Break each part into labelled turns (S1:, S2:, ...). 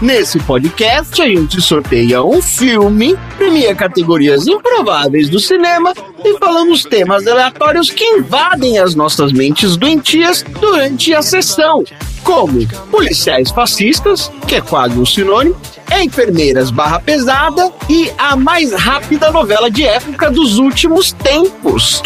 S1: Nesse podcast, a gente sorteia um filme, premia categorias improváveis do cinema e falamos temas aleatórios que invadem as nossas mentes doentias durante a sessão, como policiais fascistas, que é quase um sinônimo, enfermeiras barra pesada e a mais rápida novela de época dos últimos tempos.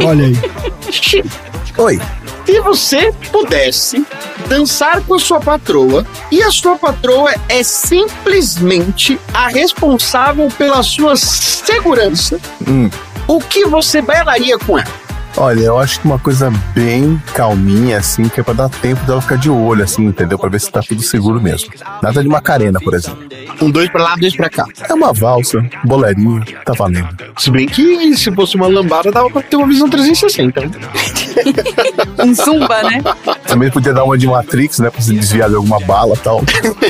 S2: Olha aí.
S3: Oi.
S1: Se você pudesse dançar com a sua patroa e a sua patroa é simplesmente a responsável pela sua segurança,
S3: Hum.
S1: o que você bailaria com ela?
S3: Olha, eu acho que uma coisa bem calminha, assim, que é pra dar tempo dela ficar de olho, assim, entendeu? Pra ver se tá tudo seguro mesmo. Nada de Macarena, por exemplo.
S1: Um dois pra lá, dois pra cá.
S3: É uma valsa, bolerinho, tá valendo.
S1: Se bem que se fosse uma lambada, dava pra ter uma visão 360. né?
S4: Um zumba, né?
S3: Também podia dar uma de Matrix, né? Pra se desviar de alguma bala e tal.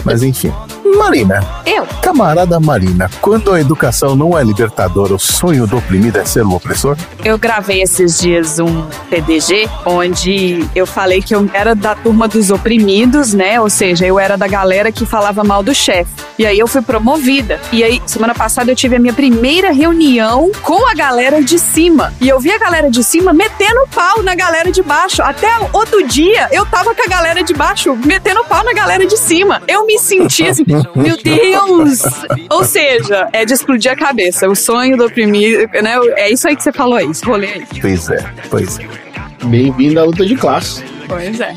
S3: Mas enfim. Marina,
S4: Eu.
S3: camarada Marina, quando a educação não é libertadora, o sonho do oprimido é ser o opressor?
S4: Eu gravei esses dias um PDG onde eu falei que eu era da turma dos oprimidos, né? Ou seja, eu era da galera que falava mal do chefe. E aí eu fui promovida. E aí, semana passada, eu tive a minha primeira reunião com a galera de cima. E eu vi a galera de cima metendo pau na galera de baixo. Até outro dia, eu tava com a galera de baixo metendo pau na galera de cima. Eu me senti assim, meu Deus! Ou seja, é de explodir a cabeça. O sonho do oprimido, né? É isso aí que você falou aí, esse rolê aí.
S3: Pois é, pois é.
S1: Bem-vindo à luta de classe.
S4: Pois é.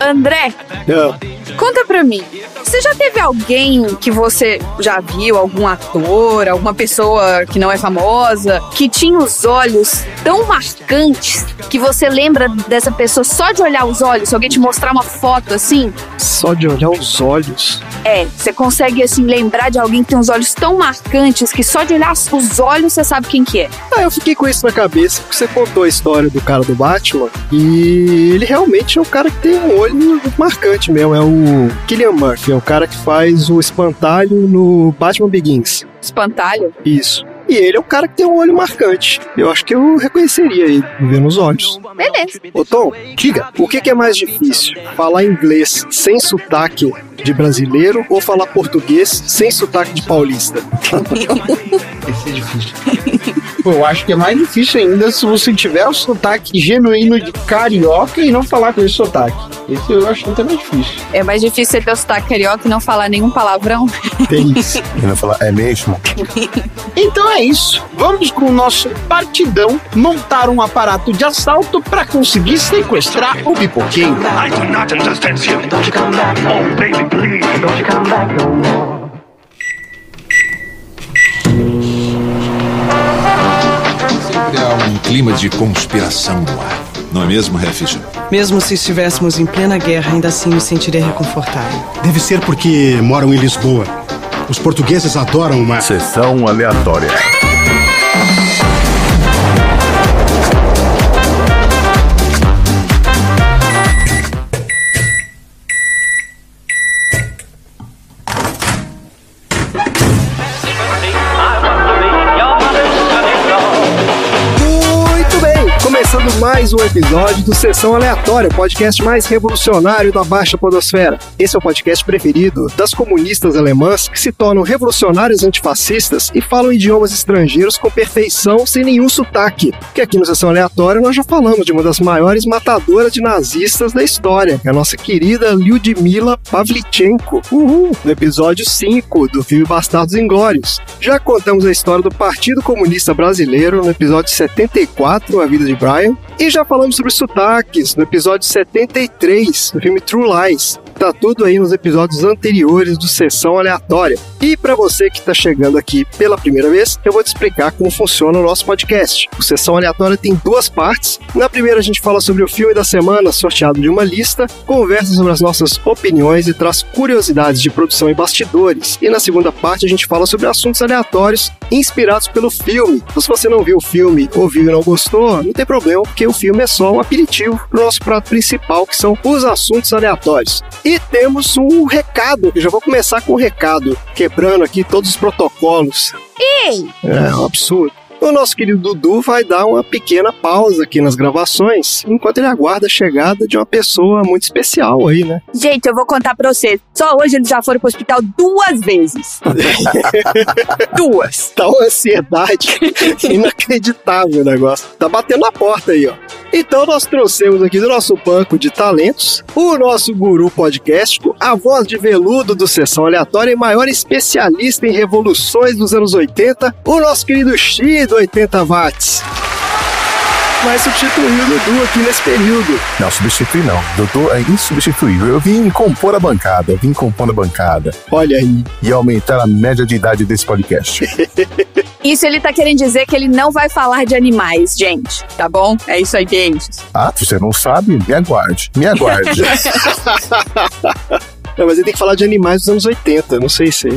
S4: André,
S1: Não.
S4: conta pra mim. Você já teve alguém que você já viu, algum ator, alguma pessoa que não é famosa, que tinha os olhos tão marcantes que você lembra dessa pessoa só de olhar os olhos? Se alguém te mostrar uma foto assim,
S2: Só de olhar os olhos.
S4: é, você consegue assim lembrar de alguém que tem os olhos tão marcantes que só de olhar os olhos você sabe quem que é.
S2: Ah, eu fiquei com isso na cabeça porque você contou a história do cara do Batman e ele realmente é um cara que tem um olho marcante mesmo. É o Killian Murphy, é o cara que faz o espantalho no Batman Begins.
S4: Espantalho.
S2: Isso. E ele é o cara que tem um olho marcante. Eu acho que eu reconheceria ele, vendo os olhos.
S4: Beleza.
S2: Ô Tom, diga, o que, que é mais difícil? Falar inglês sem sotaque de brasileiro ou falar português sem sotaque de paulista?
S1: Esse é difícil. Pô, eu acho que é mais difícil ainda se você tiver o sotaque genuíno de carioca e não falar com esse sotaque. Esse eu acho até mais difícil.
S4: É mais difícil você ter o sotaque carioca e não falar nenhum palavrão.
S2: Tem isso.
S3: E não falar, é mesmo?
S1: Então é isso. Vamos com o nosso partidão montar um aparato de assalto para conseguir sequestrar o pipoqueiro.
S5: I do not understand you. Don't you come back. Oh, baby, please. Don't you come back no more.
S6: Sempre há um clima de conspiração no ar. Não é mesmo, Refisher?
S7: Mesmo se estivéssemos em plena guerra, ainda assim me sentiria reconfortável.
S8: Deve ser porque moram em Lisboa. Os portugueses adoram uma.
S3: Sessão aleatória.
S2: Mais um episódio do Sessão Aleatória, o podcast mais revolucionário da Baixa Podosfera. Esse é o podcast preferido das comunistas alemãs que se tornam revolucionárias antifascistas e falam idiomas estrangeiros com perfeição sem nenhum sotaque. Que aqui no Sessão Aleatória nós já falamos de uma das maiores matadoras de nazistas da história, é a nossa querida Lyudmila Pavlichenko. Uhul! No episódio 5 do filme Bastardos Inglórios. Já contamos a história do Partido Comunista Brasileiro no episódio 74, A Vida de Brian, e já falamos sobre sotaques no episódio 73 do filme True Lies. Tá tudo aí nos episódios anteriores do Sessão Aleatória. E para você que está chegando aqui pela primeira vez, eu vou te explicar como funciona o nosso podcast. O Sessão Aleatória tem duas partes. Na primeira a gente fala sobre o filme da semana, sorteado de uma lista, conversa sobre as nossas opiniões e traz curiosidades de produção e bastidores. E na segunda parte a gente fala sobre assuntos aleatórios inspirados pelo filme. Então, se você não viu o filme ou viu e não gostou, não tem problema, porque o filme é só um aperitivo para o nosso prato principal, que são os assuntos aleatórios. E temos um recado, eu já vou começar com o um recado, quebrando aqui todos os protocolos.
S4: Ei!
S2: É um absurdo. O nosso querido Dudu vai dar uma pequena pausa aqui nas gravações, enquanto ele aguarda a chegada de uma pessoa muito especial aí, né?
S4: Gente, eu vou contar pra vocês. Só hoje eles já foram pro hospital duas vezes.
S2: duas. Tá uma ansiedade inacreditável o negócio. Tá batendo na porta aí, ó. Então nós trouxemos aqui do nosso banco de talentos o nosso guru podcástico, a voz de veludo do Sessão Aleatória e maior especialista em revoluções dos anos 80, o nosso querido X do 80 watts vai substituir o Dudu aqui nesse período.
S3: Não, substituir não. Dudu é insubstituível. Eu vim compor a bancada, eu vim compor a bancada.
S2: Olha aí.
S3: E aumentar a média de idade desse podcast.
S9: Isso ele tá querendo dizer que ele não vai falar de animais, gente. Tá bom? É isso aí, gente.
S3: Ah, você não sabe? Me aguarde. Me aguarde.
S2: Não, mas ele tem que falar de animais dos anos 80, não sei se.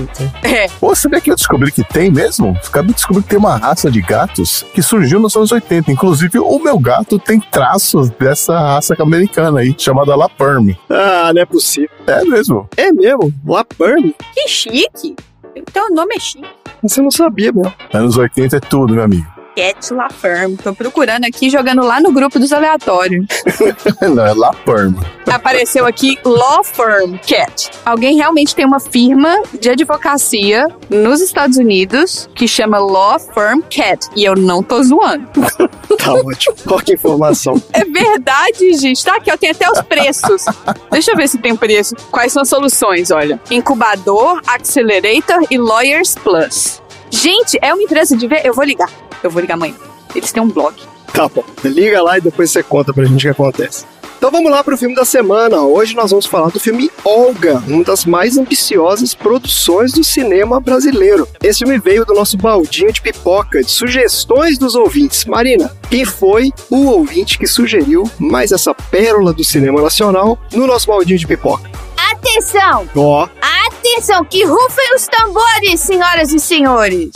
S9: É.
S3: Pô, sabia que eu descobri que tem mesmo? Acabei de descobrir que tem uma raça de gatos que surgiu nos anos 80. Inclusive, o meu gato tem traços dessa raça americana aí, chamada La Perm.
S2: Ah, não é possível.
S3: É mesmo.
S2: É mesmo? La Perm?
S4: Que chique. Então o nome é chique.
S2: Você não sabia, meu.
S3: Anos 80 é tudo, meu amigo.
S9: Cat La Firm. Tô procurando aqui, jogando lá no grupo dos aleatórios.
S3: Não, é La Firm.
S9: Apareceu aqui Law Firm Cat. Alguém realmente tem uma firma de advocacia nos Estados Unidos que chama Law Firm Cat. E eu não tô zoando.
S2: tá ótimo. Qual que informação?
S9: É verdade, gente. Tá aqui, eu tenho até os preços. Deixa eu ver se tem preço. Quais são as soluções, olha. Incubador, Accelerator e Lawyers Plus. Gente, é uma empresa de ver. Eu vou ligar. Eu vou ligar amanhã. Eles têm um blog.
S2: Tá bom. Liga lá e depois você conta pra gente o que acontece. Então vamos lá pro filme da semana. Hoje nós vamos falar do filme Olga, uma das mais ambiciosas produções do cinema brasileiro. Esse filme veio do nosso baldinho de pipoca, de sugestões dos ouvintes. Marina, quem foi o ouvinte que sugeriu mais essa pérola do cinema nacional no nosso baldinho de pipoca?
S4: Atenção!
S2: Ó.
S4: Atenção, que rufem os tambores, senhoras e senhores!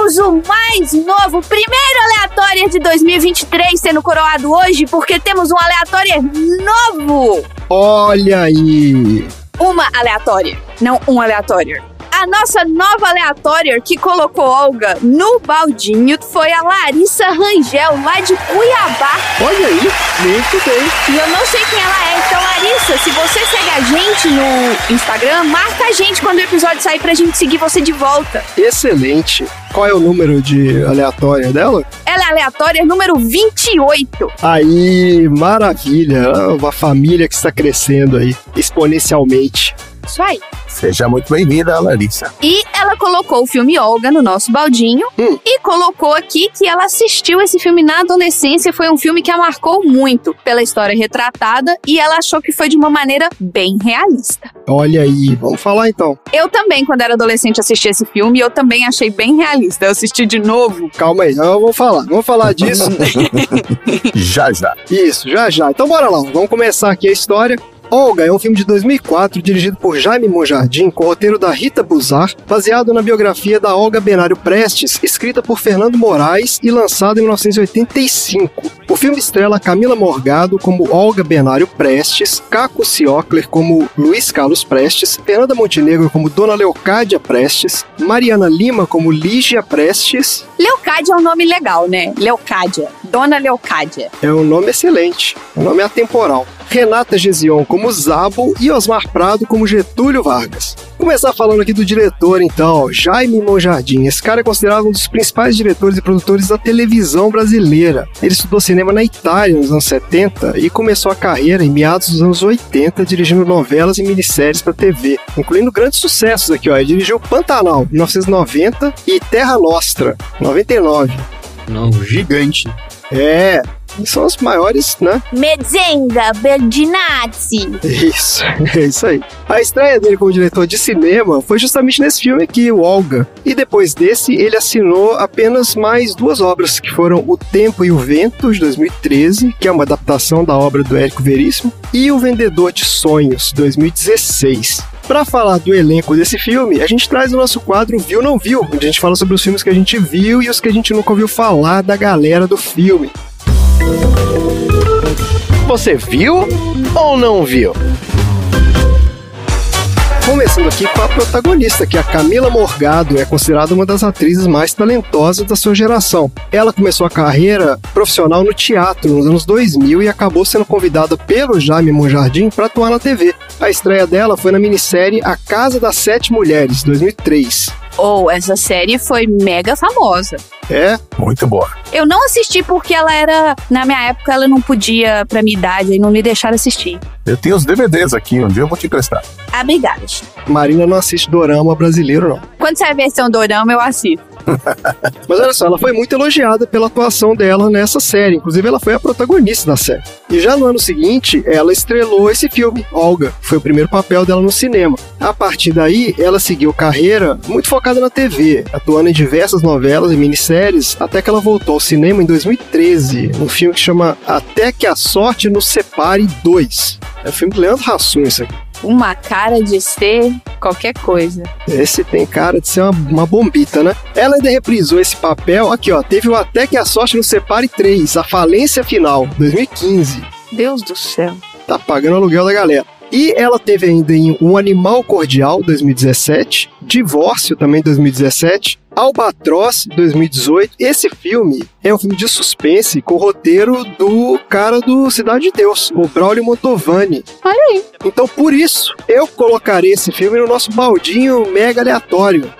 S4: Temos o mais novo, primeiro aleatório de 2023 sendo coroado hoje, porque temos um aleatório novo!
S2: Olha aí!
S9: Uma aleatória, não um aleatório. A nossa nova aleatória que colocou Olga no baldinho foi a Larissa Rangel, lá de Cuiabá.
S2: Olha aí, muito bem.
S4: E eu não sei quem ela é, então Larissa, se você segue a gente no Instagram, marca a gente quando o episódio sair pra gente seguir você de volta.
S2: Excelente. Qual é o número de aleatória dela?
S4: Ela é aleatória número 28.
S2: Aí, maravilha. Uma família que está crescendo aí exponencialmente.
S4: Isso aí.
S3: Seja muito bem-vinda, Larissa.
S4: E ela colocou o filme Olga no nosso baldinho
S2: hum.
S4: e colocou aqui que ela assistiu esse filme na adolescência. Foi um filme que a marcou muito pela história retratada e ela achou que foi de uma maneira bem realista.
S2: Olha aí, vamos falar então.
S4: Eu também, quando era adolescente, assisti esse filme e eu também achei bem realista. Eu assisti de novo.
S2: Calma aí, não, vamos falar. Vamos falar disso.
S3: já, já.
S2: Isso, já, já. Então bora lá, vamos começar aqui a história. Olga é um filme de 2004 dirigido por Jaime Monjardim com roteiro da Rita Buzar, baseado na biografia da Olga Benário Prestes, escrita por Fernando Moraes e lançado em 1985. O filme estrela Camila Morgado como Olga Benário Prestes, Caco Ciocler como Luiz Carlos Prestes, Fernanda Montenegro como Dona Leocádia Prestes, Mariana Lima como Lígia Prestes.
S4: Leocádia é um nome legal, né? Leocádia. Dona Leocádia.
S2: É um nome excelente. O nome é atemporal. Renata Gezion como Zabo e Osmar Prado como Getúlio Vargas. Começar falando aqui do diretor, então, Jaime Monjardim. Esse cara é considerado um dos principais diretores e produtores da televisão brasileira. Ele estudou cinema na Itália nos anos 70 e começou a carreira em meados dos anos 80 dirigindo novelas e minisséries para TV, incluindo grandes sucessos aqui, ó. Ele dirigiu Pantanal, 1990 e Terra Nostra, 99.
S1: Não, gigante.
S2: É, São as maiores, né?
S4: Medzenga Berdinazzi.
S2: Isso, é isso aí. A estreia dele como diretor de cinema foi justamente nesse filme aqui, o Olga. E depois desse, ele assinou apenas mais duas obras, que foram O Tempo e o Vento, de 2013, que é uma adaptação da obra do Érico Veríssimo, e O Vendedor de Sonhos, 2016. Para falar do elenco desse filme, a gente traz o nosso quadro Viu Não Viu, onde a gente fala sobre os filmes que a gente viu e os que a gente nunca ouviu falar da galera do filme.
S1: Você viu ou não viu?
S2: Começando aqui com a protagonista, que é a Camila Morgado, é considerada uma das atrizes mais talentosas da sua geração. Ela começou a carreira profissional no teatro nos anos 2000 e acabou sendo convidada pelo Jaime Monjardim para atuar na TV. A estreia dela foi na minissérie A Casa das Sete Mulheres, 2003.
S4: Ou oh, essa série foi mega famosa.
S2: É?
S3: Muito boa.
S4: Eu não assisti porque ela era. Na minha época, ela não podia, pra minha idade, e não me deixaram assistir.
S3: Eu tenho os DVDs aqui, um dia eu vou te emprestar.
S4: Obrigada.
S2: Marina não assiste dorama brasileiro, não.
S4: Quando sai a versão dorama, eu assisto.
S2: Mas olha só, ela foi muito elogiada pela atuação dela nessa série. Inclusive, ela foi a protagonista da série. E já no ano seguinte, ela estrelou esse filme, Olga. Foi o primeiro papel dela no cinema. A partir daí, ela seguiu carreira muito focada na TV, atuando em diversas novelas e minisséries, até que ela voltou ao cinema em 2013, num filme que chama Até que a Sorte nos Separe 2. É o filme do Leandro Hassum, isso aqui
S4: uma cara de ser qualquer coisa.
S2: Esse tem cara de ser uma, uma bombita, né? Ela ainda reprisou esse papel. Aqui, ó. Teve o Até que a Sorte no Separe 3, A Falência Final, 2015.
S4: Deus do céu.
S2: Tá pagando o aluguel da galera. E ela teve ainda em Um Animal Cordial, 2017, Divórcio, também 2017, Albatroz, 2018. Esse filme é um filme de suspense com o roteiro do cara do Cidade de Deus, o Braulio Montovani.
S4: Olha aí.
S2: Então, por isso, eu colocarei esse filme no nosso baldinho mega aleatório.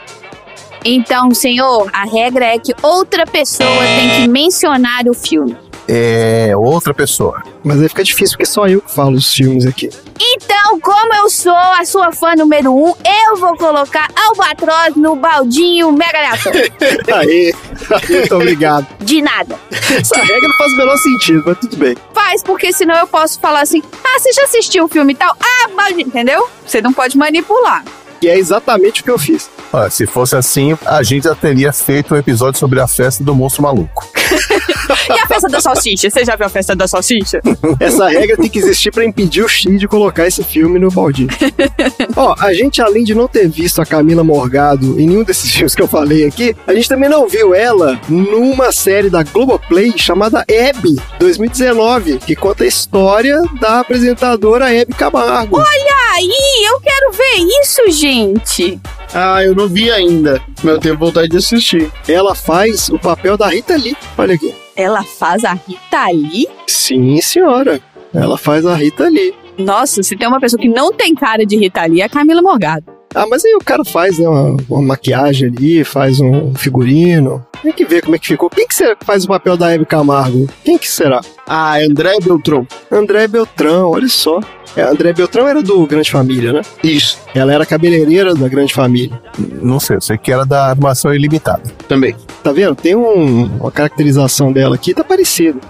S4: Então, senhor, a regra é que outra pessoa tem que mencionar o filme.
S3: É outra pessoa.
S2: Mas aí fica difícil, porque só eu que falo os filmes aqui.
S4: Então, como eu sou a sua fã número um, eu vou colocar Albatroz no baldinho mega aleatório.
S2: Aê, muito obrigado.
S4: De nada.
S2: Essa regra não faz o menor sentido, mas tudo bem.
S4: Faz, porque senão eu posso falar assim, ah, você já assistiu o filme e tal? Ah, baldinho, entendeu? Você não pode manipular.
S2: E é exatamente o que eu fiz.
S3: Olha, se fosse assim, a gente já teria feito um episódio sobre a festa do monstro maluco.
S4: e a festa da salsicha? Você já viu a festa da salsicha?
S2: Essa regra tem que existir para impedir o X de colocar esse filme no baldinho. Ó, a gente, além de não ter visto a Camila Morgado em nenhum desses filmes que eu falei aqui, a gente também não viu ela numa série da Globoplay chamada Hebe 2019, que conta a história da apresentadora Hebe Camargo.
S4: Olha aí, eu quero ver isso, gente.
S1: Ah, eu não vi ainda. Mas eu tenho vontade de assistir.
S2: Ela faz o papel da Rita Lee. Olha aqui.
S4: Ela faz a Rita Lee?
S2: Sim, senhora. Ela faz a Rita Lee.
S4: Nossa, se tem uma pessoa que não tem cara de Rita Lee, é a Camila Morgado.
S2: Ah, mas aí o cara faz né, uma, uma maquiagem ali, faz um figurino. Tem que ver como é que ficou. Quem que será que faz o papel da Hebe Camargo? Quem que será?
S1: Ah, André Beltrão.
S2: André Beltrão, olha só. É, André Beltrão era do Grande Família, né?
S1: Isso.
S2: Ela era cabeleireira da Grande Família.
S3: Não sei, eu sei que era da Armação Ilimitada.
S1: Também.
S2: Tá vendo? Tem um, uma caracterização dela aqui, tá parecido.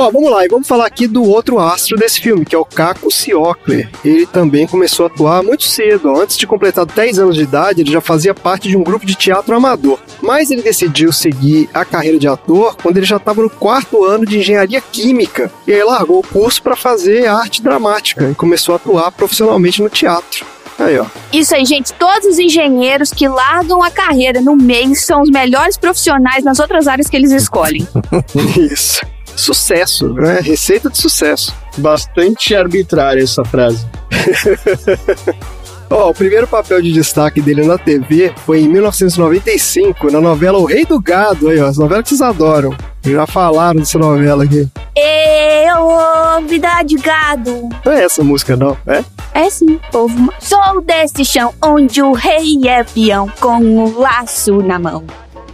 S2: Ó, vamos lá, e vamos falar aqui do outro astro desse filme, que é o Caco Ciocler. Ele também começou a atuar muito cedo. Antes de completar 10 anos de idade, ele já fazia parte de um grupo de teatro amador. Mas ele decidiu seguir a carreira de ator quando ele já estava no quarto ano de engenharia química. E aí largou o curso para fazer arte dramática e começou a atuar profissionalmente no teatro. Aí, ó.
S4: Isso aí, gente. Todos os engenheiros que largam a carreira no meio são os melhores profissionais nas outras áreas que eles escolhem.
S2: Isso sucesso, né? Receita de sucesso.
S1: Bastante arbitrária essa frase.
S2: Ó, oh, o primeiro papel de destaque dele na TV foi em 1995, na novela O Rei do Gado, aí, ó, as novelas que vocês adoram. Já falaram dessa novela aqui.
S4: Eu, vida de gado.
S2: Não é essa música, não, é?
S4: É sim, povo. Sou desse chão onde o rei é peão com um laço na mão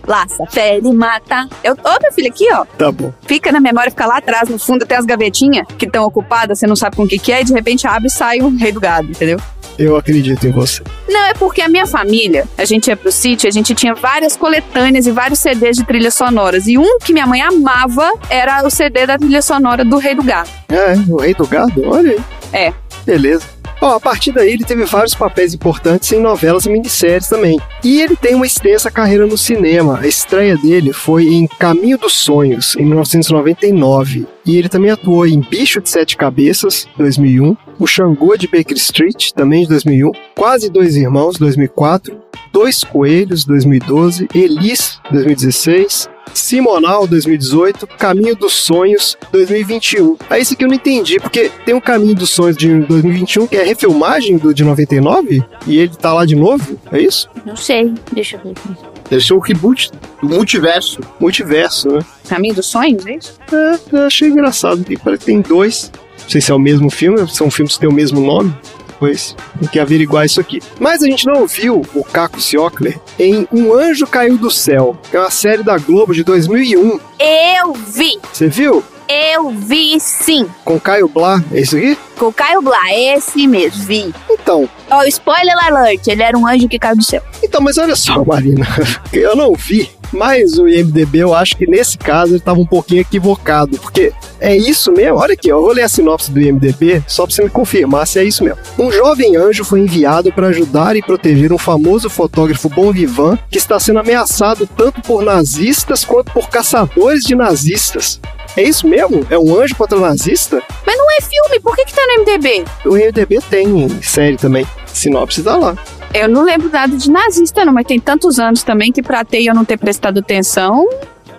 S4: laça, fere, mata. Eu, ô, meu filho, aqui, ó.
S2: Tá bom.
S4: Fica na memória, fica lá atrás, no fundo, tem as gavetinhas que estão ocupadas, você não sabe com o que, que é, e de repente abre e sai o rei do gado, entendeu?
S2: Eu acredito em você.
S4: Não, é porque a minha família, a gente ia pro sítio, a gente tinha várias coletâneas e vários CDs de trilhas sonoras. E um que minha mãe amava era o CD da trilha sonora do Rei do Gado.
S2: É, o Rei do Gado? Olha aí.
S4: É.
S2: Beleza. Ó, a partir daí ele teve vários papéis importantes em novelas e minisséries também. E ele tem uma extensa carreira no cinema. A estreia dele foi em Caminho dos Sonhos, em 1999. E ele também atuou em Bicho de Sete Cabeças, 2001, O Xangô de Baker Street, também de 2001, Quase Dois Irmãos, 2004, Dois Coelhos, 2012, Elis, 2016, Simonal 2018, Caminho dos Sonhos 2021. Aí esse aqui eu não entendi, porque tem um Caminho dos Sonhos de 2021 que é refilmagem do de 99 e ele tá lá de novo, é isso?
S4: Não sei, deixa eu ver aqui.
S1: Deve ser o reboot do multiverso.
S2: Multiverso, né?
S4: Caminho dos Sonhos, é isso?
S2: É, eu achei engraçado, parece que tem dois. Não sei se é o mesmo filme, são filmes que têm o mesmo nome. Pois, tem que averiguar isso aqui. Mas a gente não viu o Caco Ciocler em Um Anjo Caiu do Céu, que é uma série da Globo de 2001.
S4: Eu vi!
S2: Você viu?
S4: Eu vi sim!
S2: Com Caio Blá, é isso aqui?
S4: Com Caio Blá, esse mesmo, vi.
S2: Então,
S4: Ó, spoiler alert, ele era um anjo que caiu do céu.
S2: então, mas olha só, Marina, eu não vi. Mas o IMDB, eu acho que nesse caso ele estava um pouquinho equivocado, porque é isso mesmo. Olha aqui, ó, eu vou ler a sinopse do IMDB só para você me confirmar se é isso mesmo. Um jovem anjo foi enviado para ajudar e proteger um famoso fotógrafo bom vivant que está sendo ameaçado tanto por nazistas quanto por caçadores de nazistas. É isso mesmo? É um anjo contra nazista?
S4: Mas não é filme, por que que tá no MDB?
S2: O IMDB tem série também. Sinopse tá lá.
S4: Eu não lembro nada de nazista, não, mas tem tantos anos também que pra ter e eu não ter prestado atenção,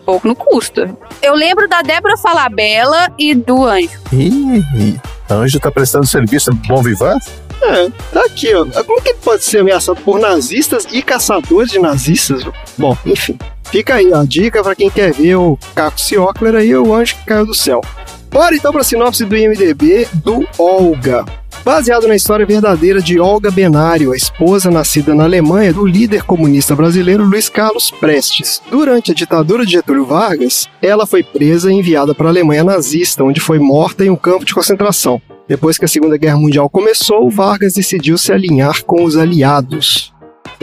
S4: pouco não custa. Eu lembro da Débora Falabella e do anjo.
S3: Ih, Anjo tá prestando serviço bom vivan?
S2: É, tá aqui, ó. Como que pode ser ameaçado por nazistas e caçadores de nazistas? Bom, enfim. Fica aí, ó. Dica pra quem quer ver o Caco Ciocler aí, o anjo que caiu do céu. Bora então pra sinopse do IMDB do Olga. Baseado na história verdadeira de Olga Benário, a esposa nascida na Alemanha do líder comunista brasileiro Luiz Carlos Prestes. Durante a ditadura de Getúlio Vargas, ela foi presa e enviada para a Alemanha nazista, onde foi morta em um campo de concentração. Depois que a Segunda Guerra Mundial começou, Vargas decidiu se alinhar com os aliados.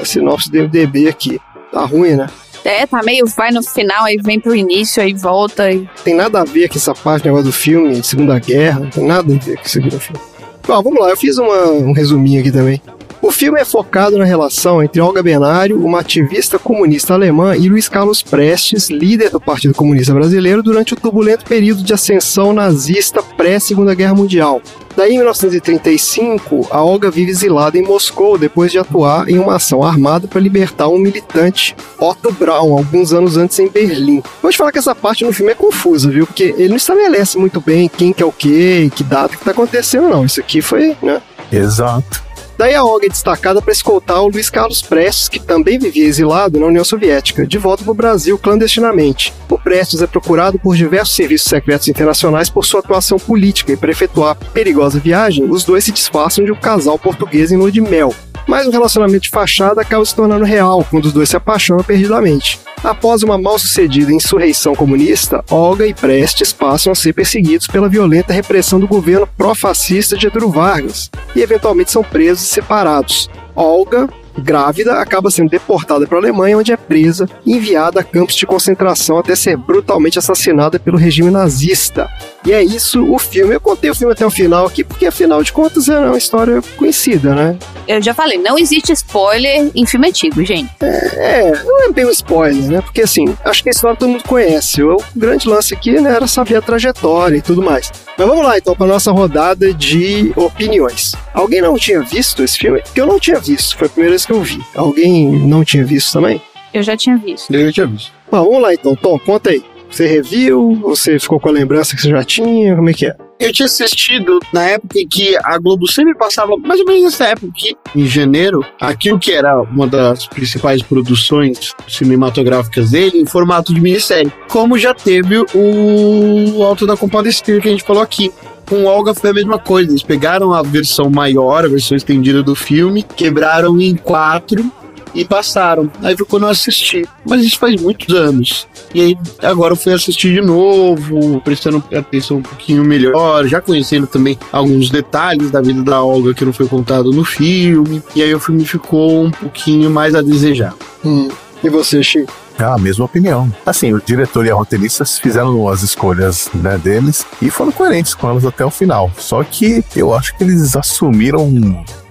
S2: A sinopse do aqui. Tá ruim, né?
S4: É, tá meio vai no final, aí vem pro início, aí volta.
S2: Tem nada a ver com essa parte negócio do filme, Segunda Guerra, não tem nada a ver com isso aqui no filme. Vamos lá, eu fiz uma- um resuminho aqui também. O filme é focado na relação entre Olga Benário, uma ativista comunista alemã, e Luiz Carlos Prestes, líder do Partido Comunista Brasileiro, durante o turbulento período de ascensão nazista pré-Segunda Guerra Mundial. Daí, em 1935, a Olga vive exilada em Moscou depois de atuar em uma ação armada para libertar um militante, Otto Braun, alguns anos antes em Berlim. Vou te falar que essa parte no filme é confusa, viu? Porque ele não estabelece muito bem quem que é o quê, que data que tá acontecendo, não. Isso aqui foi, né?
S3: Exato.
S2: Daí a Olga é destacada para escoltar o Luiz Carlos Prestes, que também vivia exilado na União Soviética, de volta para o Brasil clandestinamente. O Prestes é procurado por diversos serviços secretos internacionais por sua atuação política e para efetuar perigosa viagem, os dois se disfarçam de um casal português em lua de mel. Mas o relacionamento de fachada acaba se tornando real quando os dois se apaixonam perdidamente. Após uma mal-sucedida insurreição comunista, Olga e Prestes passam a ser perseguidos pela violenta repressão do governo pró-fascista de Getúlio Vargas e eventualmente são presos e separados. Olga, grávida, acaba sendo deportada para a Alemanha, onde é presa e enviada a campos de concentração até ser brutalmente assassinada pelo regime nazista. E é isso o filme. Eu contei o filme até o final aqui, porque afinal de contas é uma história conhecida, né?
S4: Eu já falei, não existe spoiler em filme antigo, gente.
S2: É, não é bem um spoiler, né? Porque assim, acho que a história todo mundo conhece. O grande lance aqui né, era saber a trajetória e tudo mais. Mas vamos lá então para nossa rodada de opiniões. Alguém não tinha visto esse filme? Porque eu não tinha visto, foi a primeira vez que eu vi. Alguém não tinha visto também?
S4: Eu já tinha visto.
S1: Eu tinha visto.
S2: Bom, vamos lá então, Tom, conta aí. Você reviu? Você ficou com a lembrança que você já tinha? Como é que é?
S1: Eu tinha assistido na época em que a Globo sempre passava, mais ou menos nessa época, que, em janeiro, aquilo que era uma das principais produções cinematográficas dele em formato de minissérie. Como já teve o Alto da Compadecida que a gente falou aqui. Com Olga foi a mesma coisa. Eles pegaram a versão maior, a versão estendida do filme, quebraram em quatro e passaram. Aí foi quando eu assisti. Mas isso faz muitos anos. E aí agora eu fui assistir de novo, prestando atenção um pouquinho melhor, já conhecendo também alguns detalhes da vida da Olga que não foi contado no filme. E aí o filme ficou um pouquinho mais a desejar.
S2: Hum. E você, Chico?
S3: Ah, a mesma opinião. Assim, o diretor e a roteirista fizeram as escolhas né, deles e foram coerentes com elas até o final. Só que eu acho que eles assumiram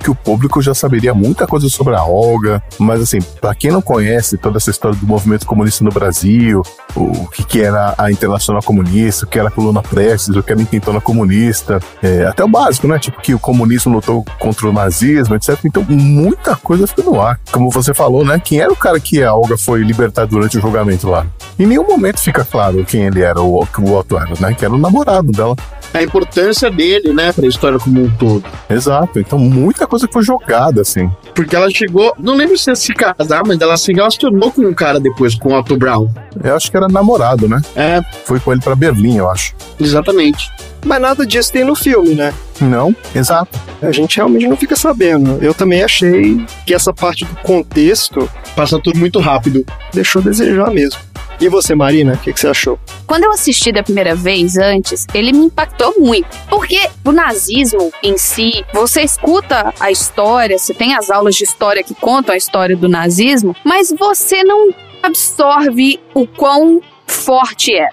S3: que o público já saberia muita coisa sobre a Olga, mas assim, para quem não conhece toda essa história do movimento comunista no Brasil, o que, que era a Internacional Comunista, o que era a Coluna Prestes, o que era a Intentona Comunista, é, até o básico, né? Tipo, que o comunismo lutou contra o nazismo, etc. Então, muita coisa fica no ar. Como você falou, né? Quem era o cara que a Olga foi libertada durante o julgamento lá? Em nenhum momento fica claro quem ele era, o, o era, né? Que era o namorado dela.
S1: A importância dele, né, pra história como um todo.
S3: Exato. Então, muita coisa foi jogada, assim.
S1: Porque ela chegou, não lembro se ia se casar, mas ela se relacionou com um cara depois, com o Otto Brown.
S3: Eu acho que era namorado, né?
S1: É.
S3: Foi com ele para Berlim, eu acho.
S1: Exatamente.
S2: Mas nada disso tem no filme, né?
S3: Não, exato.
S2: A gente realmente não fica sabendo. Eu também achei que essa parte do contexto
S1: passa tudo muito rápido.
S2: Deixou a desejar mesmo. E você, Marina, o que, que, você achou?
S4: Quando eu assisti da primeira vez antes, ele me impactou muito. Porque o nazismo em si, você escuta a história, você tem as aulas de história que contam a história do nazismo, mas você não absorve o quão forte é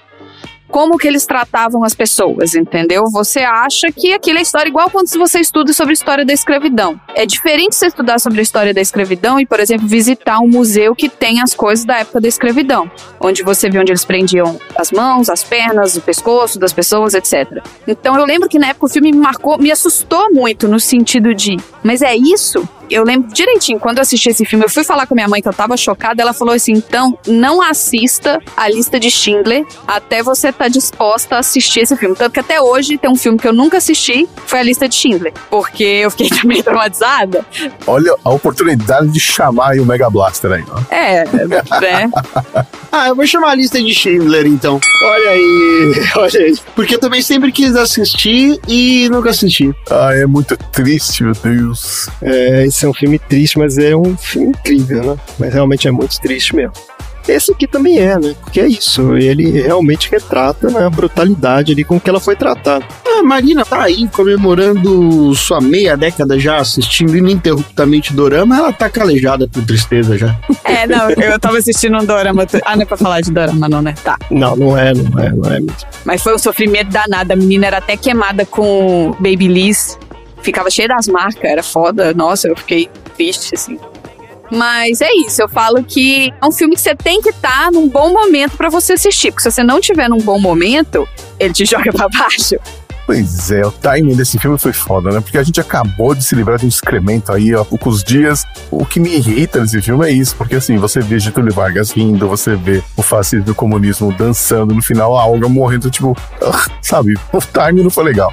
S4: como que eles tratavam as pessoas, entendeu? Você acha que aquilo é história igual quando você estuda sobre a história da escravidão. É diferente você estudar sobre a história da escravidão e, por exemplo, visitar um museu que tem as coisas da época da escravidão, onde você vê onde eles prendiam as mãos, as pernas, o pescoço das pessoas, etc. Então eu lembro que na época o filme me marcou, me assustou muito no sentido de, mas é isso? Eu lembro direitinho, quando eu assisti esse filme, eu fui falar com a minha mãe que eu tava chocada, ela falou assim: então, não assista a lista de Schindler até você estar tá disposta a assistir esse filme. Tanto que até hoje tem um filme que eu nunca assisti, foi a lista de Schindler, porque eu fiquei também traumatizada.
S3: Olha a oportunidade de chamar aí o Mega Blaster aí, ó.
S4: É, né?
S1: ah, eu vou chamar a lista de Schindler então.
S2: Olha aí, olha aí.
S1: Porque eu também sempre quis assistir e nunca assisti.
S3: Ah, é muito triste, meu Deus.
S2: É, é um filme triste, mas é um filme incrível, né? Mas realmente é muito triste mesmo. Esse aqui também é, né? Porque é isso, ele realmente retrata né, a brutalidade ali com que ela foi tratada.
S1: A Marina tá aí comemorando sua meia década já assistindo ininterruptamente Dorama, ela tá calejada por tristeza já.
S9: É, não, eu tava assistindo um Dorama. Ah, não é pra falar de Dorama, não, né? Tá.
S2: Não, não é, não é, não é mesmo.
S9: Mas foi um sofrimento danado. A menina era até queimada com Babyliss ficava cheia das marcas, era foda. Nossa, eu fiquei triste, assim. Mas é isso, eu falo que é um filme que você tem que estar tá num bom momento para você assistir, porque se você não tiver num bom momento, ele te joga para baixo.
S3: Pois é, o timing desse filme foi foda, né? Porque a gente acabou de se livrar de um excremento aí há poucos dias. O que me irrita nesse filme é isso, porque assim, você vê Getúlio Vargas rindo, você vê o fascismo e o comunismo dançando, no final a Olga morrendo, tipo, sabe, o timing não foi legal.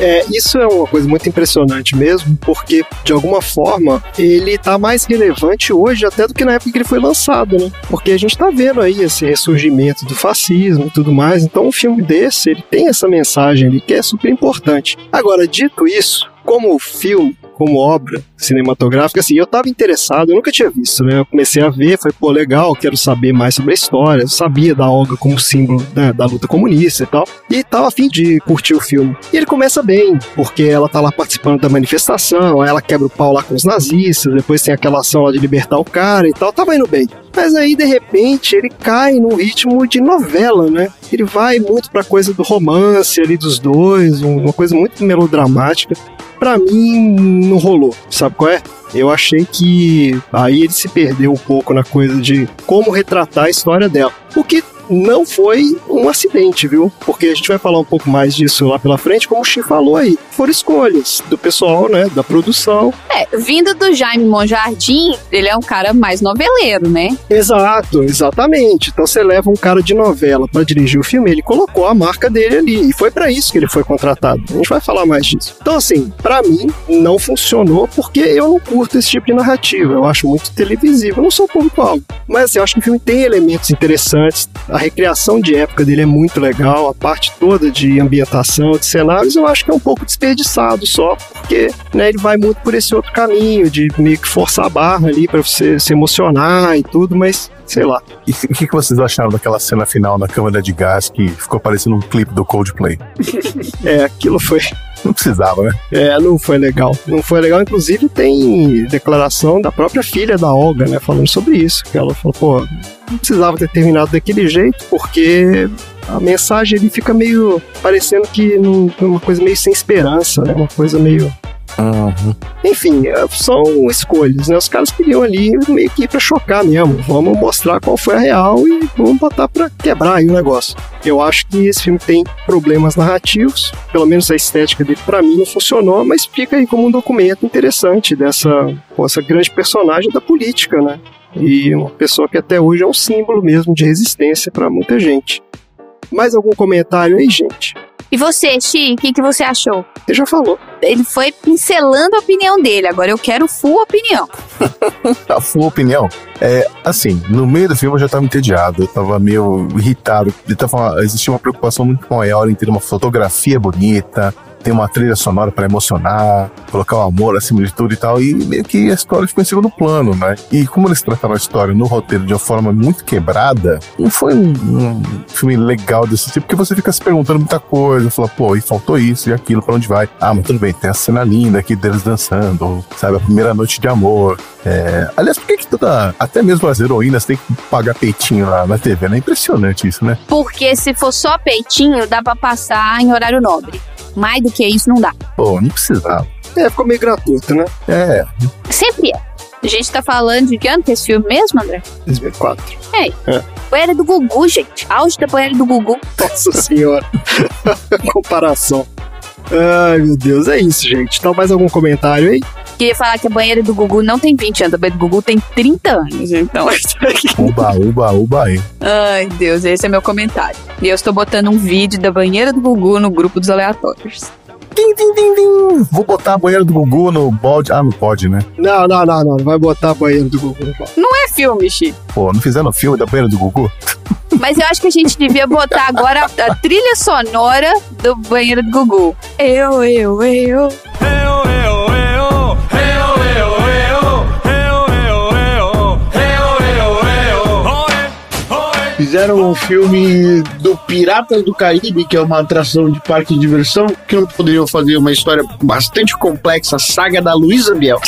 S2: é, isso é uma coisa muito impressionante mesmo, porque de alguma forma ele tá mais relevante hoje até do que na época que ele foi lançado, né? Porque a gente tá vendo aí esse ressurgimento do fascismo e tudo mais, então um filme desse, ele tem essa mensagem ali que é super importante. Agora, dito isso, como filme, como obra cinematográfica, assim, eu tava interessado, eu nunca tinha visto, né? Eu comecei a ver, foi, pô, legal, quero saber mais sobre a história, eu sabia da Olga como símbolo né, da luta comunista e tal, e tava afim de curtir o filme. E ele começa bem, porque ela tá lá participando da manifestação, ela quebra o pau lá com os nazistas, depois tem aquela ação lá de libertar o cara e tal, tava indo bem. Mas aí, de repente, ele cai num ritmo de novela, né? Ele vai muito pra coisa do romance ali dos dois, uma coisa muito melodramática para mim não rolou. Sabe qual é? Eu achei que aí ele se perdeu um pouco na coisa de como retratar a história dela. O que não foi um acidente, viu? Porque a gente vai falar um pouco mais disso lá pela frente, como o Xi falou aí. Foram escolhas do pessoal, né? Da produção.
S4: É, vindo do Jaime Monjardim, ele é um cara mais noveleiro, né?
S2: Exato, exatamente. Então você leva um cara de novela para dirigir o filme, ele colocou a marca dele ali. E foi para isso que ele foi contratado. A gente vai falar mais disso. Então, assim, para mim, não funcionou porque eu não curto esse tipo de narrativa. Eu acho muito televisivo. Eu não sou público-alvo. Mas assim, eu acho que o filme tem elementos interessantes A recriação de época dele é muito legal, a parte toda de ambientação, de cenários, eu acho que é um pouco desperdiçado só, porque né, ele vai muito por esse outro caminho, de meio que forçar a barra ali para você se emocionar e tudo, mas sei lá.
S3: E o que, que vocês acharam daquela cena final na câmara de gás que ficou parecendo um clipe do Coldplay?
S2: É, aquilo foi.
S3: Não precisava, né?
S2: É, não foi legal. Não foi legal. Inclusive, tem declaração da própria filha da Olga, né? Falando sobre isso. Que ela falou, pô, não precisava ter terminado daquele jeito, porque a mensagem ali fica meio parecendo que não, uma coisa meio sem esperança, né? Uma coisa meio
S3: Uhum.
S2: enfim, é, são escolhas, né? Os caras queriam ali meio que ir chocar mesmo. Vamos mostrar qual foi a real e vamos botar pra quebrar aí o negócio. Eu acho que esse filme tem problemas narrativos, pelo menos a estética dele pra mim não funcionou, mas fica aí como um documento interessante dessa essa grande personagem da política, né? E uma pessoa que até hoje é um símbolo mesmo de resistência pra muita gente. Mais algum comentário aí, gente?
S4: E você, Xi, o que, que você achou?
S2: Você já falou.
S4: Ele foi pincelando a opinião dele, agora eu quero full opinião.
S3: A sua opinião? É, assim, no meio do filme eu já tava entediado, eu tava meio irritado. Ele tava, existia uma preocupação muito maior em ter uma fotografia bonita, ter uma trilha sonora pra emocionar, colocar o amor acima de tudo e tal, e meio que a história ficou em segundo plano, né? E como eles trataram a história no roteiro de uma forma muito quebrada, não foi um, um filme legal desse tipo, porque você fica se perguntando muita coisa, fala, pô, e faltou isso e aquilo, pra onde vai? Ah, mas tudo bem, tem a cena linda aqui deles dançando, sabe, a primeira noite de amor. É... Aliás, por que, que toda, até mesmo as heroínas têm que pagar peitinho lá na TV, né? Impressionante isso, né?
S4: Porque se for só peitinho, dá pra passar em horário nobre. Mais do que isso, não dá.
S3: Pô, não precisava.
S2: É, ficou meio gratuito, né?
S3: É,
S4: Sempre é. A gente tá falando de que ano que é esse filme mesmo, André?
S2: 2004.
S4: Ei,
S2: É.
S4: banheira do Gugu, gente. Auge da banheira do Gugu.
S2: Nossa senhora. Comparação. Ai, meu Deus. É isso, gente. Então, mais algum comentário aí?
S4: Queria falar que a banheira do Gugu não tem 20 anos, a banheira do Gugu tem 30 anos. Então,
S3: uba, uba, uba aí.
S4: ai Deus, esse é meu comentário. E eu estou botando um vídeo da banheira do Gugu no grupo dos aleatórios.
S3: Tim, tim, tim, tim. Vou botar a banheira do Gugu no balde. Ah, não pode, né?
S2: Não, não, não, não. Não vai botar a banheira do Google. no balde.
S4: Não é filme, Chi.
S3: Pô, não fizeram o filme da banheira do Gugu?
S4: Mas eu acho que a gente devia botar agora a, trilha sonora do banheiro do Gugu. Eu, eu, eu.
S1: Fizeram um filme do Piratas do Caribe, que é uma atração de parque de diversão, que não poderiam fazer uma história bastante complexa, a saga da Luísa Biel.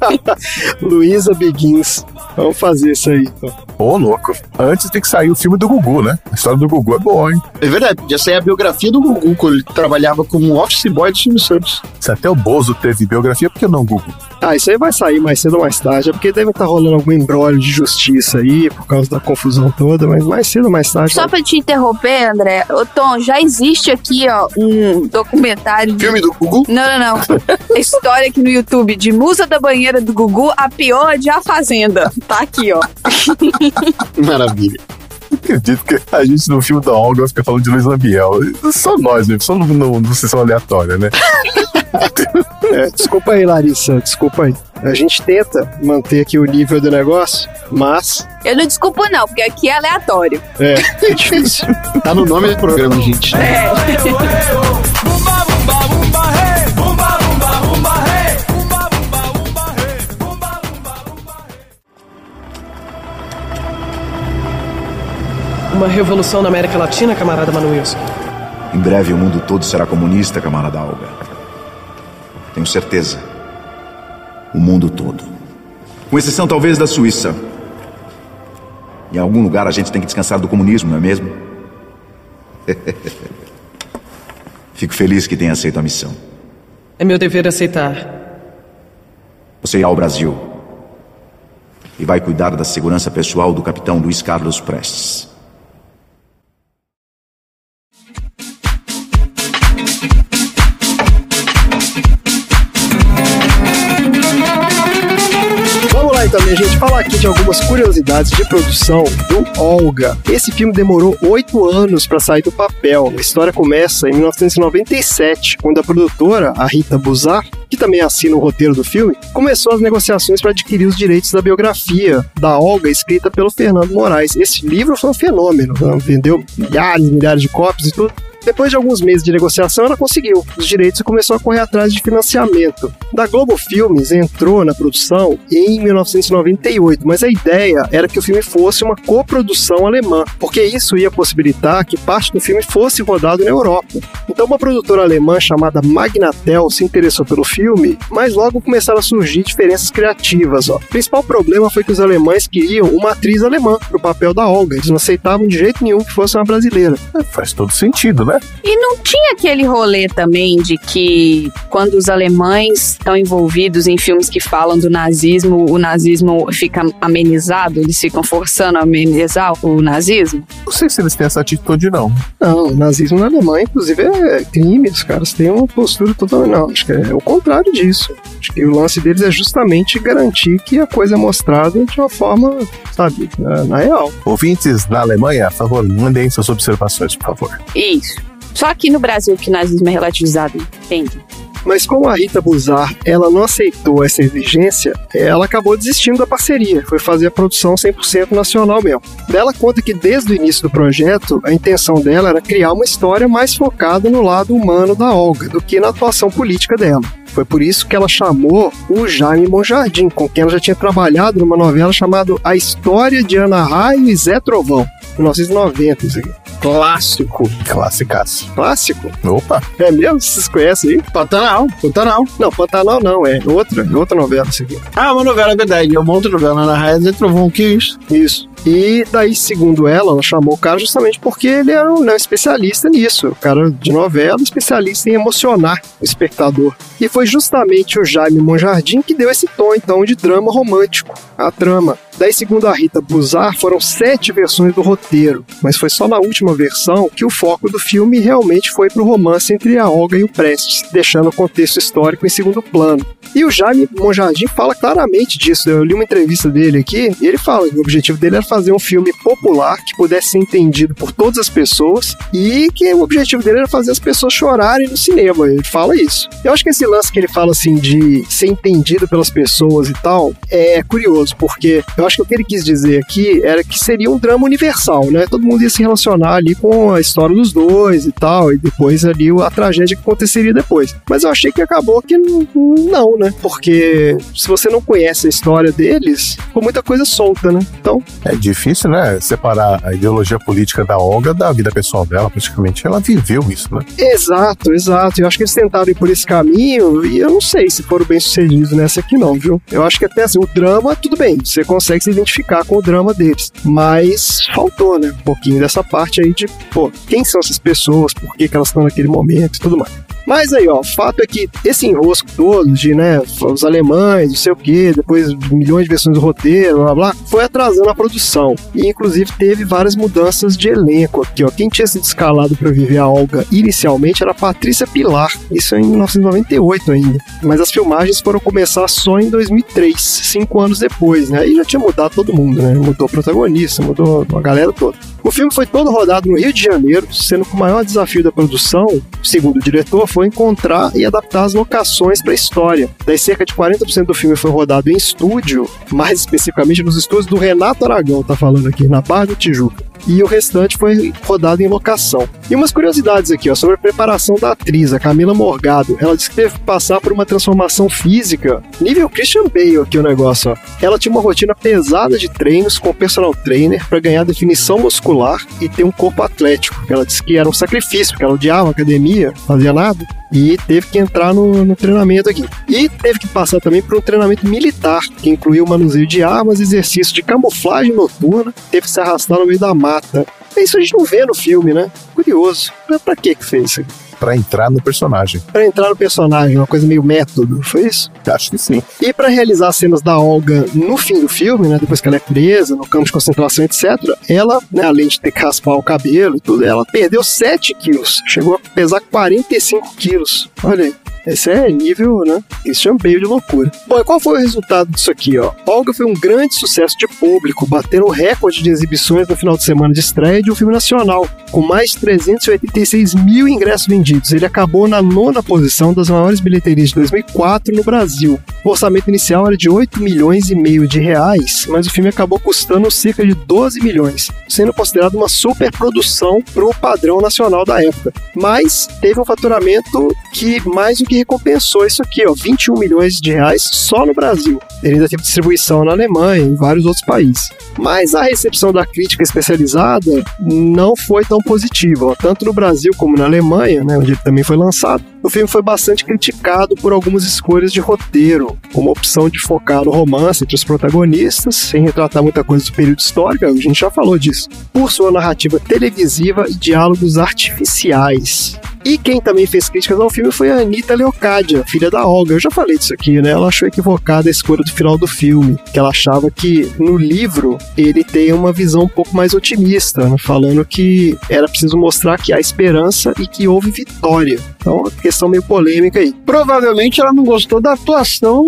S2: Luísa Begins. Vamos fazer isso aí, então.
S3: Ô, louco. Antes tem que sair o filme do Gugu, né? A história do Gugu é boa, hein?
S1: É verdade, podia sair a biografia do Gugu, quando ele trabalhava como office boy do Silvio Santos.
S3: Se até o Bozo teve biografia, por que não Gugu?
S2: Ah, isso aí vai sair mais cedo ou mais tarde. É porque deve estar rolando algum embrólio de justiça aí, por causa da confusão toda, mas mais cedo ou mais tarde.
S4: Só pra te interromper, André. Ô, Tom, já existe aqui, ó, um documentário de...
S1: Filme do Gugu?
S4: Não, não, não. História aqui no YouTube de Musa da Banheira do Gugu, a pior de A Fazenda. Tá aqui, ó.
S1: Maravilha.
S3: Acredito que a gente no filme da Olga fica falando de Luiz Lambiel. Só nós mesmo, só no, no, no sessão aleatória, né?
S2: É, desculpa aí, Larissa, desculpa aí. A gente tenta manter aqui o nível do negócio, mas
S4: Eu não desculpo, não, porque aqui é aleatório.
S2: é, é difícil.
S1: Tá no nome do programa, gente.
S10: Uma revolução na América Latina, camarada Manuelson.
S11: Em breve o mundo todo será comunista, camarada Alga. Tenho certeza. O mundo todo. Com exceção talvez da Suíça. Em algum lugar a gente tem que descansar do comunismo, não é mesmo? Fico feliz que tenha aceito a missão.
S10: É meu dever aceitar.
S11: Você irá ao Brasil. E vai cuidar da segurança pessoal do capitão Luiz Carlos Prestes.
S2: Então, minha gente, falar aqui de algumas curiosidades de produção do Olga. Esse filme demorou oito anos para sair do papel. A história começa em 1997, quando a produtora, a Rita Buzar, que também assina o roteiro do filme, começou as negociações para adquirir os direitos da biografia da Olga, escrita pelo Fernando Moraes. Esse livro foi um fenômeno, vendeu milhares e milhares de cópias e tudo. Depois de alguns meses de negociação, ela conseguiu os direitos e começou a correr atrás de financiamento. Da Globo Filmes entrou na produção em 1998, mas a ideia era que o filme fosse uma coprodução alemã, porque isso ia possibilitar que parte do filme fosse rodado na Europa. Então, uma produtora alemã chamada Magnatel se interessou pelo filme, mas logo começaram a surgir diferenças criativas. Ó. O principal problema foi que os alemães queriam uma atriz alemã para o papel da Olga. Eles não aceitavam de jeito nenhum que fosse uma brasileira.
S3: É, faz todo sentido, né?
S4: E não tinha aquele rolê também de que quando os alemães estão envolvidos em filmes que falam do nazismo, o nazismo fica amenizado? Eles ficam forçando a amenizar o nazismo?
S3: Não sei se eles têm essa atitude, não.
S2: Não, o nazismo na Alemanha, inclusive, é crime. Os caras têm uma postura totalmente. Não, acho que é o contrário disso. Acho que o lance deles é justamente garantir que a coisa é mostrada de uma forma, sabe, na, na real.
S3: Ouvintes na Alemanha, por favor, mandem suas observações, por favor.
S4: Isso. Só aqui no Brasil que o nazismo é relativizado, entende?
S2: Mas como a Rita Buzar, ela não aceitou essa exigência, ela acabou desistindo da parceria, foi fazer a produção 100% nacional mesmo. Ela conta que desde o início do projeto, a intenção dela era criar uma história mais focada no lado humano da Olga do que na atuação política dela. Foi por isso que ela chamou o Jaime Monjardim, com quem ela já tinha trabalhado numa novela chamada A História de Ana Raio e Zé Trovão, 1990, isso aqui. Clássico.
S3: Classicaço.
S2: Clássico?
S3: Opa!
S2: É mesmo? Vocês conhecem aí?
S1: Pantanal, Pantanal.
S2: Não, Pantanal não, é outra, é outra novela isso aqui.
S1: Ah, uma novela, é verdade. É uma outra novela, Ana Raia e Trovão, que isso?
S2: Isso. E daí, segundo ela, ela chamou o cara justamente porque ele era um né, especialista nisso. O cara de novela, especialista em emocionar o espectador. E foi justamente o Jaime Monjardim que deu esse tom, então, de drama romântico. A trama. Daí, segundo a Rita Buzar, foram sete versões do roteiro, mas foi só na última versão que o foco do filme realmente foi para o romance entre a Olga e o Prestes, deixando o contexto histórico em segundo plano. E o Jaime Monjardim fala claramente disso. Eu li uma entrevista dele aqui e ele fala que o objetivo dele era fazer um filme popular que pudesse ser entendido por todas as pessoas e que o objetivo dele era fazer as pessoas chorarem no cinema. Ele fala isso. Eu acho que esse lance que ele fala assim de ser entendido pelas pessoas e tal é curioso, porque eu acho que o que ele quis dizer aqui era que seria um drama universal, né? Todo mundo ia se relacionar ali com a história dos dois e tal, e depois ali a tragédia que aconteceria depois. Mas eu achei que acabou que não, né? Porque se você não conhece a história deles, ficou muita coisa solta, né? Então.
S3: É difícil, né? Separar a ideologia política da Olga da vida pessoal dela, praticamente. Ela viveu isso, né?
S2: Exato, exato. Eu acho que eles tentaram ir por esse caminho e eu não sei se foram bem sucedidos nessa aqui, não, viu? Eu acho que até assim, o drama, tudo bem, você consegue se identificar com o drama deles. Mas faltou, né? Um pouquinho dessa parte aí de, pô, quem são essas pessoas, por que, que elas estão naquele momento e tudo mais. Mas aí, ó, fato é que esse enrosco todo de, né, os alemães, não sei o quê, depois milhões de versões do roteiro, blá blá, foi atrasando a produção. E inclusive teve várias mudanças de elenco aqui, ó. Quem tinha sido escalado para viver a Olga inicialmente era Patrícia Pilar, isso em 1998 ainda. Mas as filmagens foram começar só em 2003, cinco anos depois, né? Aí já tinha mudado todo mundo, né? Mudou o protagonista, mudou a galera toda. O filme foi todo rodado no Rio de Janeiro, sendo que o maior desafio da produção, segundo o diretor, foi encontrar e adaptar as locações para a história. Daí cerca de 40% do filme foi rodado em estúdio, mais especificamente nos estúdios do Renato Aragão, tá falando aqui, na Barra do Tijuca e o restante foi rodado em locação. E umas curiosidades aqui, ó, sobre a preparação da atriz, a Camila Morgado. Ela disse que teve que passar por uma transformação física, nível Christian Bale aqui o negócio, ó. Ela tinha uma rotina pesada de treinos com personal trainer para ganhar definição muscular e ter um corpo atlético. Ela disse que era um sacrifício, porque ela odiava academia, fazia nada e teve que entrar no, no, treinamento aqui. E teve que passar também por um treinamento militar, que incluiu manuseio de armas, exercício de camuflagem noturna, teve que se arrastar no meio da mata. Isso a gente não vê no filme, né? Curioso. Mas pra que que fez isso?
S3: Pra entrar no personagem.
S2: Pra entrar no personagem, uma coisa meio método, foi isso?
S3: Acho que sim.
S2: E para realizar as cenas da Olga no fim do filme, né, depois que ela é presa, no campo de concentração, etc., ela, né, além de ter que raspar o cabelo e tudo, ela perdeu 7 quilos, chegou a pesar 45 quilos. Olha aí. Esse é nível, né? Christian Bale de loucura. Bom, e qual foi o resultado disso aqui, ó? Olga foi um grande sucesso de público, batendo o recorde de exibições no final de semana de estreia de um filme nacional, com mais de 386 mil ingressos vendidos. Ele acabou na nona posição das maiores bilheterias de 2004 no Brasil. O orçamento inicial era de 8 milhões e meio de reais, mas o filme acabou custando cerca de 12 milhões, sendo considerado uma superprodução para o padrão nacional da época. Mas teve um faturamento que mais do que recompensou isso aqui, ó, 21 milhões de reais só no Brasil. Ele ainda teve distribuição na Alemanha e em vários outros países. Mas a recepção da crítica especializada não foi tão positiva, ó, tanto no Brasil como na Alemanha, né, onde ele também foi lançado. O filme foi bastante criticado por algumas escolhas de roteiro, como a opção de focar no romance entre os protagonistas, sem retratar muita coisa do período histórico, a gente já falou disso, por sua narrativa televisiva e diálogos artificiais. E quem também fez críticas ao filme foi a Anitta Leocádia, filha da Olga. Eu já falei disso aqui, né? Ela achou equivocada a escolha do final do filme, que ela achava que no livro ele tem uma visão um pouco mais otimista, né? falando que era preciso mostrar que há esperança e que houve vitória. Então, uma questão meio polêmica aí.
S1: Provavelmente ela não gostou da atuação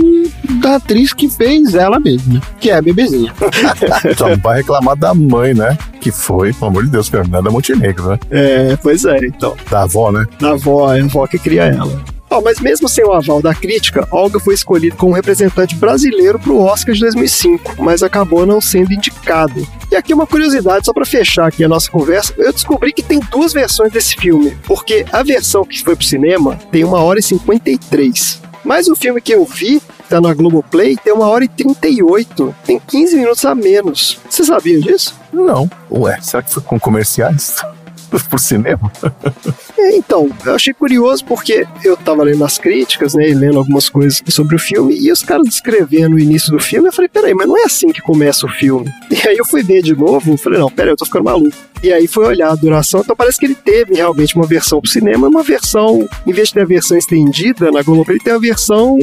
S1: da atriz que fez ela mesma, que é a bebezinha.
S3: Só não vai reclamar da mãe, né? Que foi, pelo amor de Deus, Fernanda Montenegro, né?
S2: É, pois é, então.
S3: Da avó, né?
S2: Da avó, é a avó que cria ela. Oh, mas mesmo sem o aval da crítica, Olga foi escolhido como representante brasileiro para o Oscar de 2005, mas acabou não sendo indicado. E aqui uma curiosidade, só para fechar aqui a nossa conversa, eu descobri que tem duas versões desse filme, porque a versão que foi pro cinema tem uma hora e 53. Mas o filme que eu vi, que tá na Globoplay, tem uma hora e 38. Tem 15 minutos a menos. Você sabia disso?
S3: Não. Ué, será que foi com comerciais? Por cinema?
S2: É, então, eu achei curioso porque eu tava lendo as críticas, né, e lendo algumas coisas sobre o filme, e os caras descrevendo o início do filme, eu falei, peraí, mas não é assim que começa o filme. E aí eu fui ver de novo, falei, não, peraí, eu tô ficando maluco. E aí foi olhar a duração, então parece que ele teve realmente uma versão pro cinema, uma versão, em vez de ter a versão estendida na Globo, ele tem a versão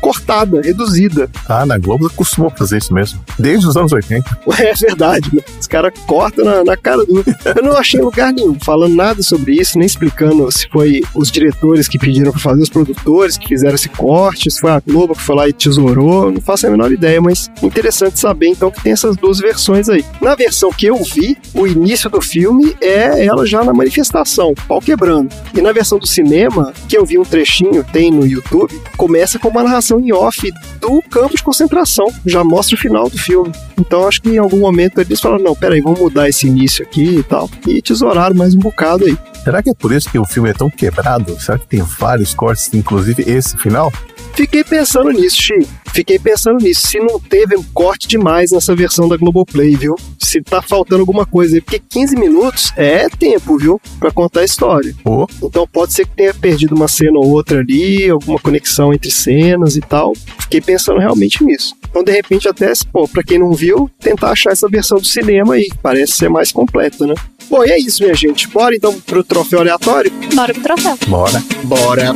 S2: cortada, reduzida.
S3: Ah, na Globo costumou fazer isso mesmo, desde os anos 80.
S2: É verdade, né? Os caras cortam na, na cara do... Eu não achei lugar nenhum falando nada sobre isso, nem explicando se foi os diretores que pediram para fazer, os produtores que fizeram esse corte, se foi a Globo que foi lá e tesourou, não faço a menor ideia, mas interessante saber então que tem essas duas versões aí. Na versão que eu vi, o início do filme é ela já na manifestação, pau quebrando. E na versão do cinema, que eu vi um trechinho, tem no YouTube, começa com uma narração em off do campo de concentração, já mostra o final do filme. Então acho que em algum momento eles falaram, não, peraí, vamos mudar esse início aqui e tal. E tesouraram mais um bocado aí.
S3: Será que é por isso que o filme é tão quebrado? Será que tem vários cortes, inclusive esse final?
S2: Fiquei pensando nisso, Xi. Fiquei pensando nisso. Se não teve um corte demais nessa versão da Globoplay, viu? Se tá faltando alguma coisa aí. Porque 15 minutos é tempo, viu? Pra contar a história.
S3: Oh.
S2: Então pode ser que tenha perdido uma cena ou outra ali, alguma conexão entre cenas e tal. Fiquei pensando realmente nisso. Então, de repente, até, pô, pra quem não viu, tentar achar essa versão do cinema aí. Parece ser mais completa, né? Bom, e é isso, minha gente. Bora então pro troféu aleatório?
S4: Bora pro troféu.
S3: Bora.
S1: Bora.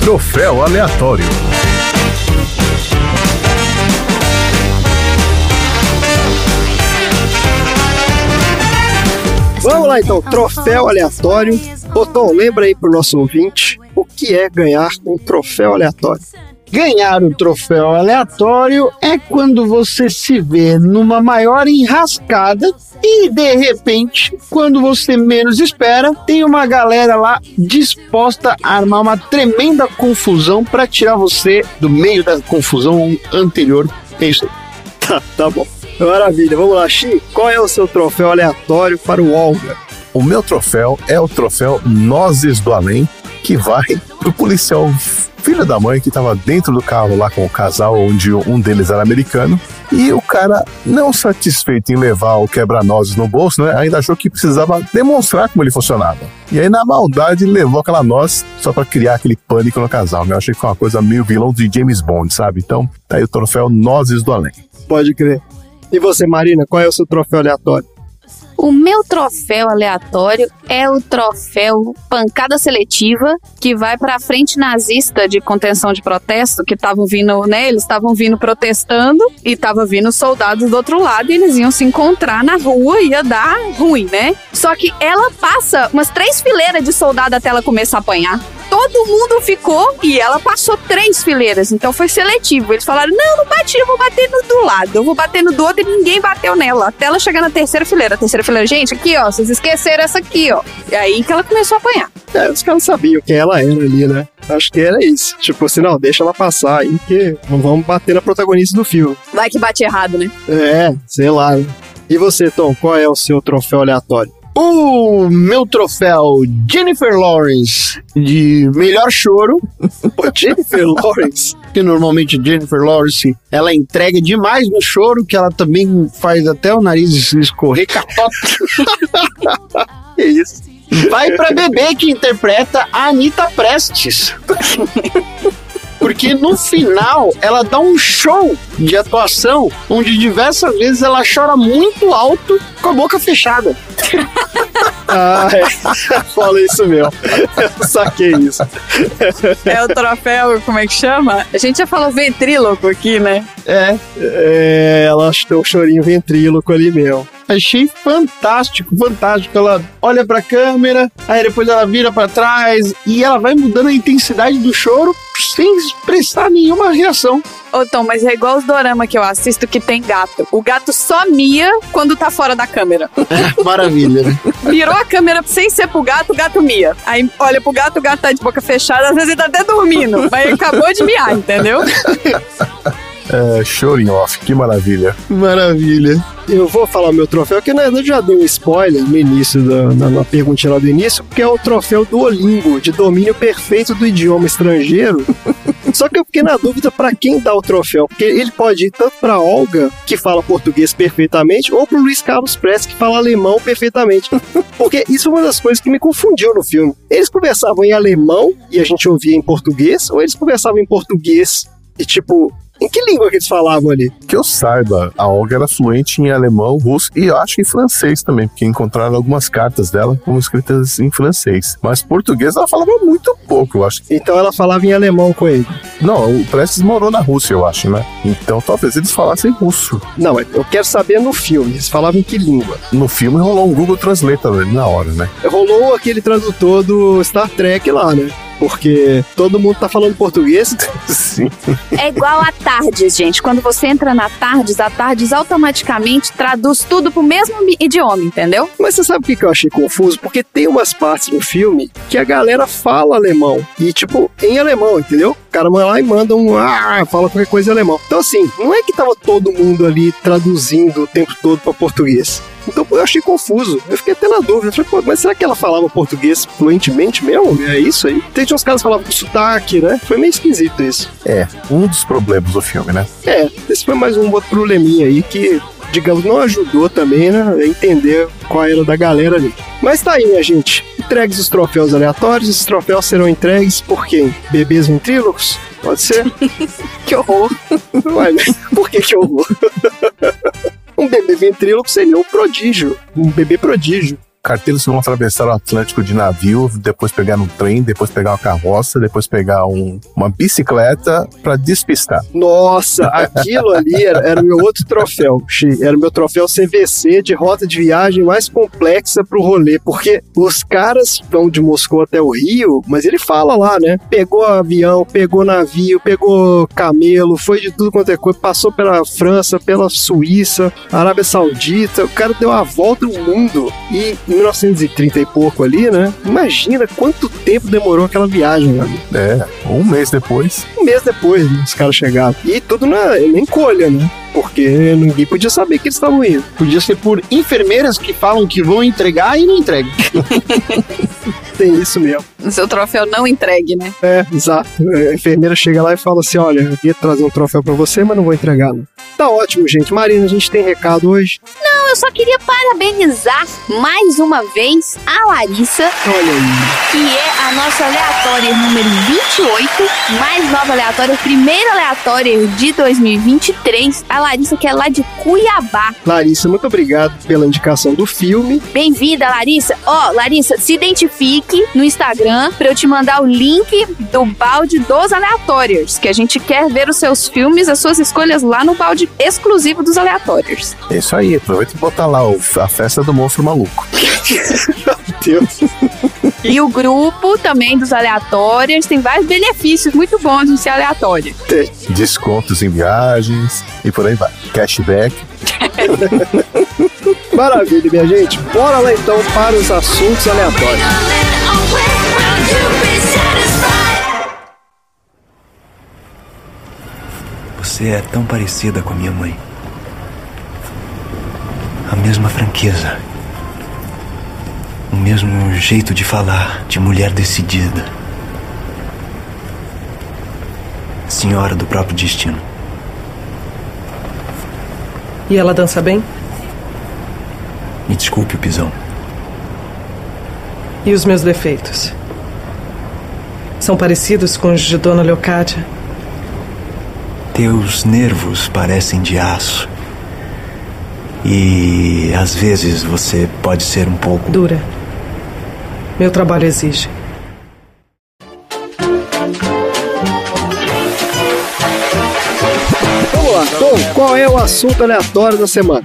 S3: Troféu aleatório.
S2: Vamos lá então, troféu aleatório. Botão, lembra aí pro nosso ouvinte o que é ganhar um troféu aleatório.
S1: Ganhar um troféu aleatório é quando você se vê numa maior enrascada e de repente, quando você menos espera, tem uma galera lá disposta a armar uma tremenda confusão para tirar você do meio da confusão anterior. É isso aí.
S2: Tá, tá bom. Maravilha, vamos lá, Xi. Qual é o seu troféu aleatório para o Olga?
S3: O meu troféu é o troféu Nozes do Além, que vai pro policial filho da mãe que estava dentro do carro lá com o casal, onde um deles era americano. E o cara, não satisfeito em levar o quebra-nozes no bolso, né, ainda achou que precisava demonstrar como ele funcionava. E aí, na maldade, levou aquela noz só para criar aquele pânico no casal. Né? Eu achei que foi uma coisa meio vilão de James Bond, sabe? Então, tá aí o troféu Nozes do Além.
S2: Pode crer. E você, Marina, qual é o seu troféu aleatório?
S4: O meu troféu aleatório é o troféu pancada seletiva, que vai pra frente nazista de contenção de protesto, que estavam vindo, né? Eles estavam vindo protestando e tava vindo soldados do outro lado e eles iam se encontrar na rua e ia dar ruim, né? Só que ela passa umas três fileiras de soldado até ela começar a apanhar todo mundo ficou e ela passou três fileiras, então foi seletivo. Eles falaram: não, não bati, eu vou bater no do lado, eu vou bater no do outro e ninguém bateu nela. Até ela chegar na terceira fileira. A terceira fileira, gente, aqui ó, vocês esqueceram essa aqui, ó. E aí que ela começou a apanhar.
S2: É, os caras sabiam quem ela era ali, né? Acho que era isso. Tipo assim, não, deixa ela passar aí, que não vamos bater na protagonista do filme.
S4: Vai que bate errado, né?
S2: É, sei lá. E você, Tom, qual é o seu troféu aleatório?
S1: O meu troféu Jennifer Lawrence de melhor choro.
S2: Pô, Jennifer Lawrence.
S1: Que normalmente Jennifer Lawrence ela entrega demais no choro, que ela também faz até o nariz escorrer catota.
S2: Que isso?
S1: Vai pra bebê que interpreta a Anitta Prestes. Porque no final ela dá um show de atuação onde diversas vezes ela chora muito alto com a boca fechada.
S2: Ah, é. Fala isso mesmo. Eu saquei isso.
S9: É o troféu, como é que chama? A gente já falou ventríloco aqui, né?
S1: É,
S2: É, ela deu um chorinho ventríloco ali mesmo.
S1: Achei fantástico, fantástico. Ela olha pra câmera, aí depois ela vira pra trás e ela vai mudando a intensidade do choro sem prestar nenhuma reação.
S9: Ô Tom, mas é igual os dorama que eu assisto que tem gato. O gato só mia quando tá fora da câmera.
S1: Maravilha, né?
S9: Virou a câmera sem ser pro gato, o gato mia. Aí olha pro gato, o gato tá de boca fechada, às vezes ele tá até dormindo. Mas ele acabou de miar, entendeu?
S3: É, showing off, que maravilha.
S1: Maravilha.
S2: Eu vou falar o meu troféu, que na verdade já dei um spoiler no início, da, na, na perguntinha lá do início, que é o troféu Duolingo, de domínio perfeito do idioma estrangeiro. Só que eu fiquei na dúvida pra quem dá o troféu, porque ele pode ir tanto pra Olga, que fala português perfeitamente, ou pro Luiz Carlos Prestes, que fala alemão perfeitamente. Porque isso é uma das coisas que me confundiu no filme. Eles conversavam em alemão e a gente ouvia em português, ou eles conversavam em português e tipo. Em que língua que eles falavam ali?
S3: Que eu saiba, a Olga era fluente em alemão, russo e eu acho que em francês também, porque encontraram algumas cartas dela como escritas em francês. Mas português ela falava muito pouco, eu acho.
S2: Então ela falava em alemão com ele.
S3: Não, o Prestes morou na Rússia, eu acho, né? Então talvez eles falassem russo.
S2: Não, eu quero saber no filme, eles falavam em que língua?
S3: No filme rolou um Google Translator na hora, né?
S2: Rolou aquele tradutor do Star Trek lá, né? Porque todo mundo tá falando português.
S3: Sim.
S4: É igual a Tardes, gente. Quando você entra na Tardes, a Tardes automaticamente traduz tudo pro mesmo idioma, entendeu?
S2: Mas você sabe o que eu achei confuso? Porque tem umas partes no filme que a galera fala alemão. E, tipo, em alemão, entendeu? O cara vai lá e manda um. Ah, fala qualquer coisa em alemão. Então, assim, não é que tava todo mundo ali traduzindo o tempo todo pra português. Então eu achei confuso. Eu fiquei até na dúvida. Falei, pô, mas será que ela falava português fluentemente mesmo? É isso aí? Tem uns caras que falavam com sotaque, né? Foi meio esquisito isso.
S3: É, um dos problemas do filme, né?
S2: É, esse foi mais um outro probleminha aí que, digamos, não ajudou também, né? A entender qual era da galera ali. Mas tá aí, minha gente. Entregues os troféus aleatórios. Esses troféus serão entregues por quem? Bebês ventrílocos? Pode ser?
S9: Que horror.
S2: Ué, por que que horror? um bebê ventríloco seria um prodígio. Um bebê prodígio.
S3: Carteiros vão atravessar o Atlântico de navio, depois pegar um trem, depois pegar uma carroça, depois pegar um- uma bicicleta pra despistar.
S2: Nossa, aquilo ali era, o meu outro troféu. Era o meu troféu CVC de rota de viagem mais complexa pro rolê, porque os caras vão de Moscou até o Rio, mas ele fala lá, né? Pegou avião, pegou navio, pegou camelo, foi de tudo quanto é coisa, passou pela França, pela Suíça, Arábia Saudita, o cara deu a volta ao mundo. E 1930 e pouco ali, né? Imagina quanto tempo demorou aquela viagem, amigo.
S3: É, um mês depois.
S2: Um mês depois, né, os caras chegaram. E tudo na, na encolha, né? Porque ninguém podia saber que eles estavam indo.
S1: Podia ser por enfermeiras que falam que vão entregar e não entregam.
S2: Tem isso mesmo.
S9: O seu troféu não entregue, né?
S2: É, exato. A enfermeira chega lá e fala assim: olha, eu ia trazer um troféu pra você, mas não vou entregar, não. Tá ótimo, gente. Marina, a gente tem recado hoje.
S4: Não, eu só queria parabenizar mais uma vez a Larissa,
S2: Olha aí.
S4: que é a nossa aleatória número 28, mais nova aleatória, primeira aleatória de 2023. A Larissa, que é lá de Cuiabá.
S2: Larissa, muito obrigado pela indicação do filme.
S4: Bem-vinda, Larissa. Ó, Larissa, se identifique no Instagram pra eu te mandar o link do balde dos aleatórios, que a gente quer ver os seus filmes, as suas escolhas lá no balde exclusivo dos aleatórios.
S3: É isso aí, aproveita e bota lá o- a festa do monstro maluco.
S2: Deus.
S4: E o grupo também dos aleatórios tem vários benefícios muito bons em ser aleatório.
S3: Descontos em viagens e por aí vai. Cashback.
S2: Maravilha, minha gente. Bora lá então para os assuntos aleatórios.
S12: Você é tão parecida com a minha mãe. A mesma franqueza. O mesmo jeito de falar, de mulher decidida. Senhora do próprio destino.
S10: E ela dança bem?
S12: Me desculpe o pisão.
S10: E os meus defeitos? São parecidos com os de Dona Leocádia?
S12: Teus nervos parecem de aço. E às vezes você pode ser um pouco.
S10: Dura. Meu trabalho exige.
S2: Vamos lá, Tom, qual é o assunto aleatório da semana?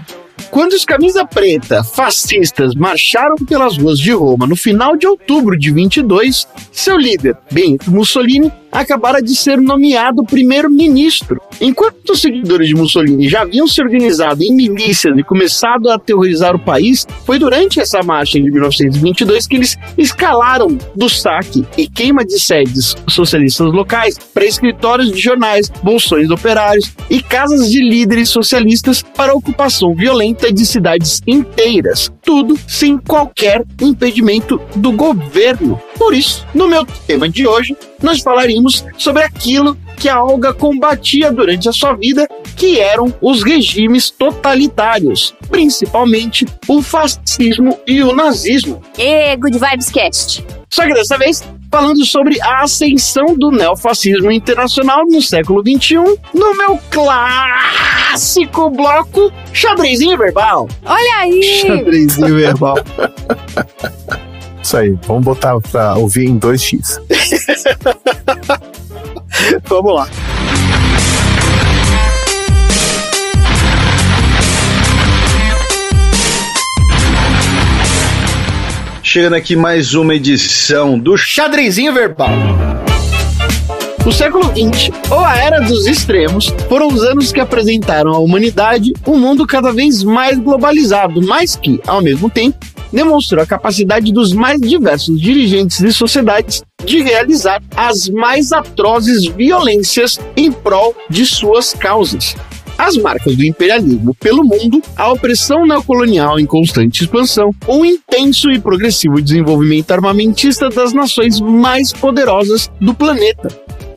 S1: Quando os camisa preta fascistas marcharam pelas ruas de Roma no final de outubro de 22, seu líder, Benito Mussolini, acabara de ser nomeado primeiro-ministro. Enquanto os seguidores de Mussolini já haviam se organizado em milícias e começado a aterrorizar o país, foi durante essa marcha de 1922 que eles escalaram do saque e queima de sedes socialistas locais para escritórios de jornais, bolsões operários e casas de líderes socialistas para a ocupação violenta de cidades inteiras. Tudo sem qualquer impedimento do governo. Por isso, no meu tema de hoje, nós falaremos sobre aquilo que a Olga combatia durante a sua vida, que eram os regimes totalitários, principalmente o fascismo e o nazismo.
S4: E Good Vibes Cast.
S1: Só que dessa vez, falando sobre a ascensão do neofascismo internacional no século XXI, no meu clássico bloco Xadrezinho Verbal.
S4: Olha aí!
S2: Xadrezinho verbal.
S3: Isso aí, vamos botar pra ouvir em 2x.
S2: Vamos lá.
S13: Chegando aqui mais uma edição do
S1: Xadrezinho Verbal. O século XX, ou a Era dos Extremos, foram os anos que apresentaram à humanidade um mundo cada vez mais globalizado, mas que, ao mesmo tempo, demonstrou a capacidade dos mais diversos dirigentes de sociedades de realizar as mais atrozes violências em prol de suas causas. As marcas do imperialismo pelo mundo, a opressão neocolonial em constante expansão, o intenso e progressivo desenvolvimento armamentista das nações mais poderosas do planeta.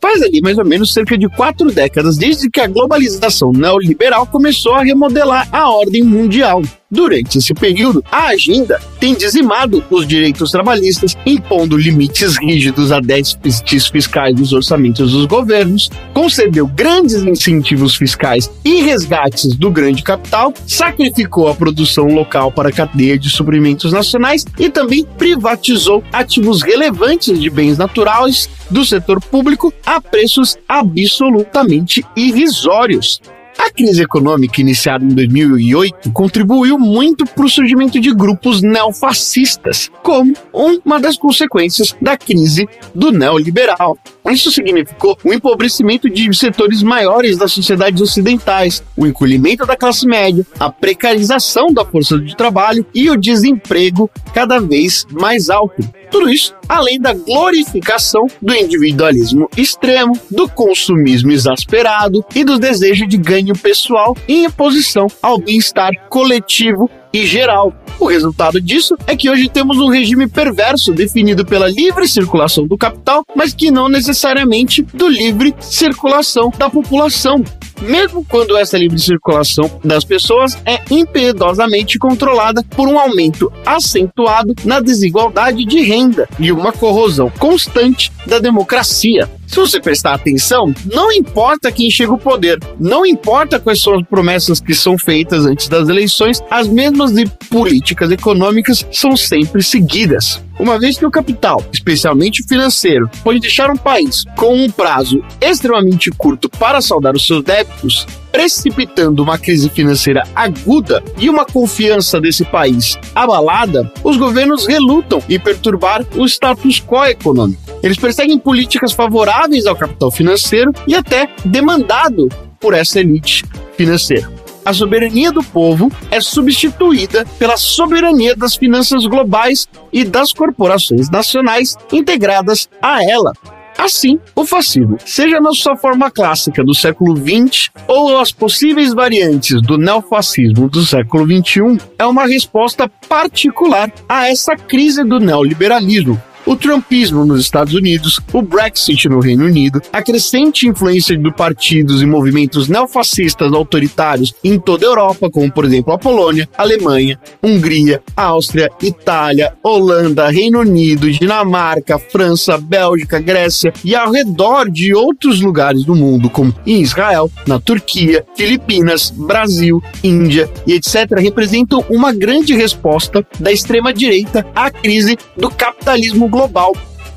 S1: Faz ali mais ou menos cerca de quatro décadas desde que a globalização neoliberal começou a remodelar a ordem mundial. Durante esse período, a agenda tem dizimado os direitos trabalhistas, impondo limites rígidos a déficits fiscais dos orçamentos dos governos, concedeu grandes incentivos fiscais e resgates do grande capital, sacrificou a produção local para a cadeia de suprimentos nacionais e também privatizou ativos relevantes de bens naturais do setor público a preços absolutamente irrisórios. A crise econômica iniciada em 2008 contribuiu muito para o surgimento de grupos neofascistas, como uma das consequências da crise do neoliberal. Isso significou o empobrecimento de setores maiores das sociedades ocidentais, o encolhimento da classe média, a precarização da força de trabalho e o desemprego cada vez mais alto. Tudo isso além da glorificação do individualismo extremo, do consumismo exasperado e do desejo de ganho pessoal em oposição ao bem-estar coletivo e geral. O resultado disso é que hoje temos um regime perverso definido pela livre circulação do capital, mas que não necessariamente do livre circulação da população mesmo quando essa livre circulação das pessoas é impiedosamente controlada por um aumento acentuado na desigualdade de renda e uma corrosão constante da democracia. Se você prestar atenção, não importa quem chega ao poder, não importa quais são as promessas que são feitas antes das eleições, as mesmas políticas econômicas são sempre seguidas. Uma vez que o capital, especialmente o financeiro, pode deixar um país com um prazo extremamente curto para saldar os seus débitos, precipitando uma crise financeira aguda e uma confiança desse país abalada, os governos relutam em perturbar o status quo econômico. Eles perseguem políticas favoráveis ao capital financeiro e até demandado por essa elite financeira. A soberania do povo é substituída pela soberania das finanças globais e das corporações nacionais integradas a ela, Assim, o fascismo, seja na sua forma clássica do século XX ou as possíveis variantes do neofascismo do século XXI, é uma resposta particular a essa crise do neoliberalismo, o trumpismo nos Estados Unidos, o Brexit no Reino Unido, a crescente influência de partidos e movimentos neofascistas autoritários em toda a Europa, como por exemplo a Polônia, Alemanha, Hungria, Áustria, Itália, Holanda, Reino Unido, Dinamarca, França, Bélgica, Grécia e ao redor de outros lugares do mundo, como em Israel, na Turquia, Filipinas, Brasil, Índia e etc., representam uma grande resposta da extrema-direita à crise do capitalismo global.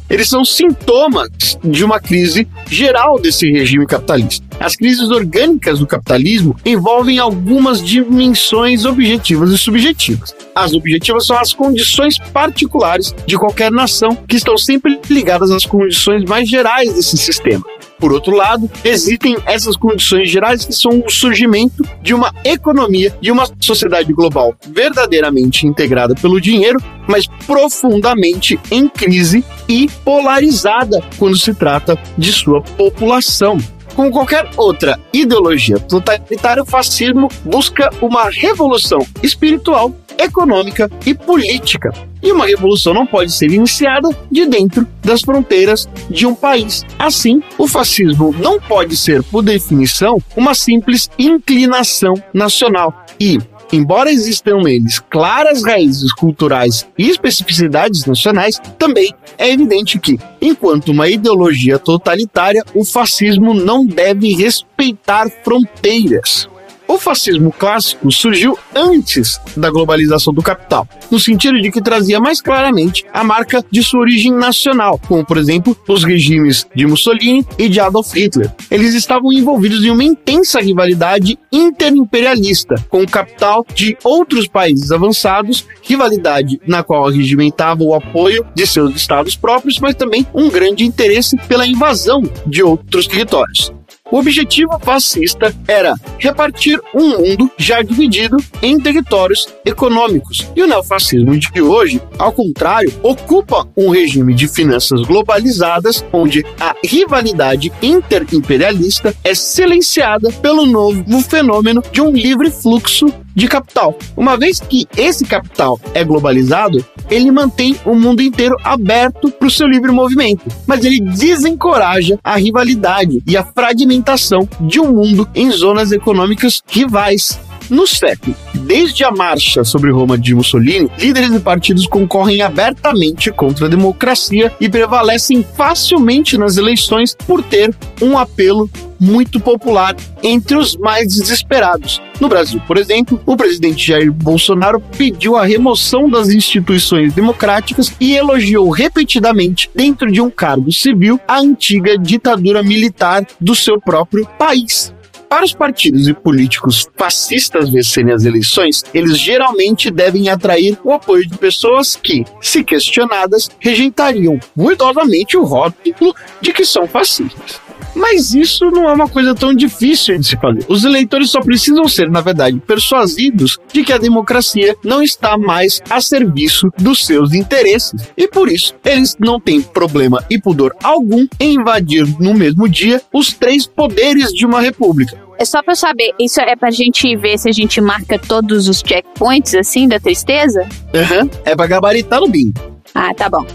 S1: Eles são sintomas de uma crise geral desse regime capitalista. As crises orgânicas do capitalismo envolvem algumas dimensões objetivas e subjetivas. As objetivas são as condições particulares de qualquer nação, que estão sempre ligadas às condições mais gerais desse sistema. Por outro lado, existem essas condições gerais que são o surgimento de uma economia, de uma sociedade global verdadeiramente integrada pelo dinheiro, mas profundamente em crise e polarizada quando se trata de sua população. Como qualquer outra ideologia totalitária, o fascismo busca uma revolução espiritual econômica e política. E uma revolução não pode ser iniciada de dentro das fronteiras de um país. Assim, o fascismo não pode ser, por definição, uma simples inclinação nacional. E Embora existam neles claras raízes culturais e especificidades nacionais, também é evidente que, enquanto uma ideologia totalitária, o fascismo não deve respeitar fronteiras. O fascismo clássico surgiu antes da globalização do capital, no sentido de que trazia mais claramente a marca de sua origem nacional, como por exemplo os regimes de Mussolini e de Adolf Hitler. Eles estavam envolvidos em uma intensa rivalidade interimperialista com o capital de outros países avançados, rivalidade na qual regimentava o apoio de seus estados próprios, mas também um grande interesse pela invasão de outros territórios. O objetivo fascista era repartir um mundo já dividido em territórios econômicos. E o neofascismo de hoje, ao contrário, ocupa um regime de finanças globalizadas, onde a rivalidade interimperialista é silenciada pelo novo fenômeno de um livre fluxo de capital. Uma vez que esse capital é globalizado, ele mantém o mundo inteiro aberto para o seu livre movimento, mas ele desencoraja a rivalidade e a fragmentação de um mundo em zonas econômicas rivais. No século, desde a marcha sobre Roma de Mussolini, líderes de partidos concorrem abertamente contra a democracia e prevalecem facilmente nas eleições por ter um apelo muito popular entre os mais desesperados. No Brasil, por exemplo, o presidente Jair Bolsonaro pediu a remoção das instituições democráticas e elogiou repetidamente, dentro de um cargo civil, a antiga ditadura militar do seu próprio país. Para os partidos e políticos fascistas vencerem as eleições, eles geralmente devem atrair o apoio de pessoas que, se questionadas, rejeitariam ruidosamente o rótulo de que são fascistas. Mas isso não é uma coisa tão difícil de se fazer. Os eleitores só precisam ser, na verdade, persuadidos de que a democracia não está mais a serviço dos seus interesses. E por isso, eles não têm problema e pudor algum em invadir no mesmo dia os três poderes de uma república
S4: É só pra eu saber, isso é pra gente ver se a gente marca todos os checkpoints, assim, da tristeza?
S1: Aham, é pra gabaritar no BIM.
S4: Ah, tá bom.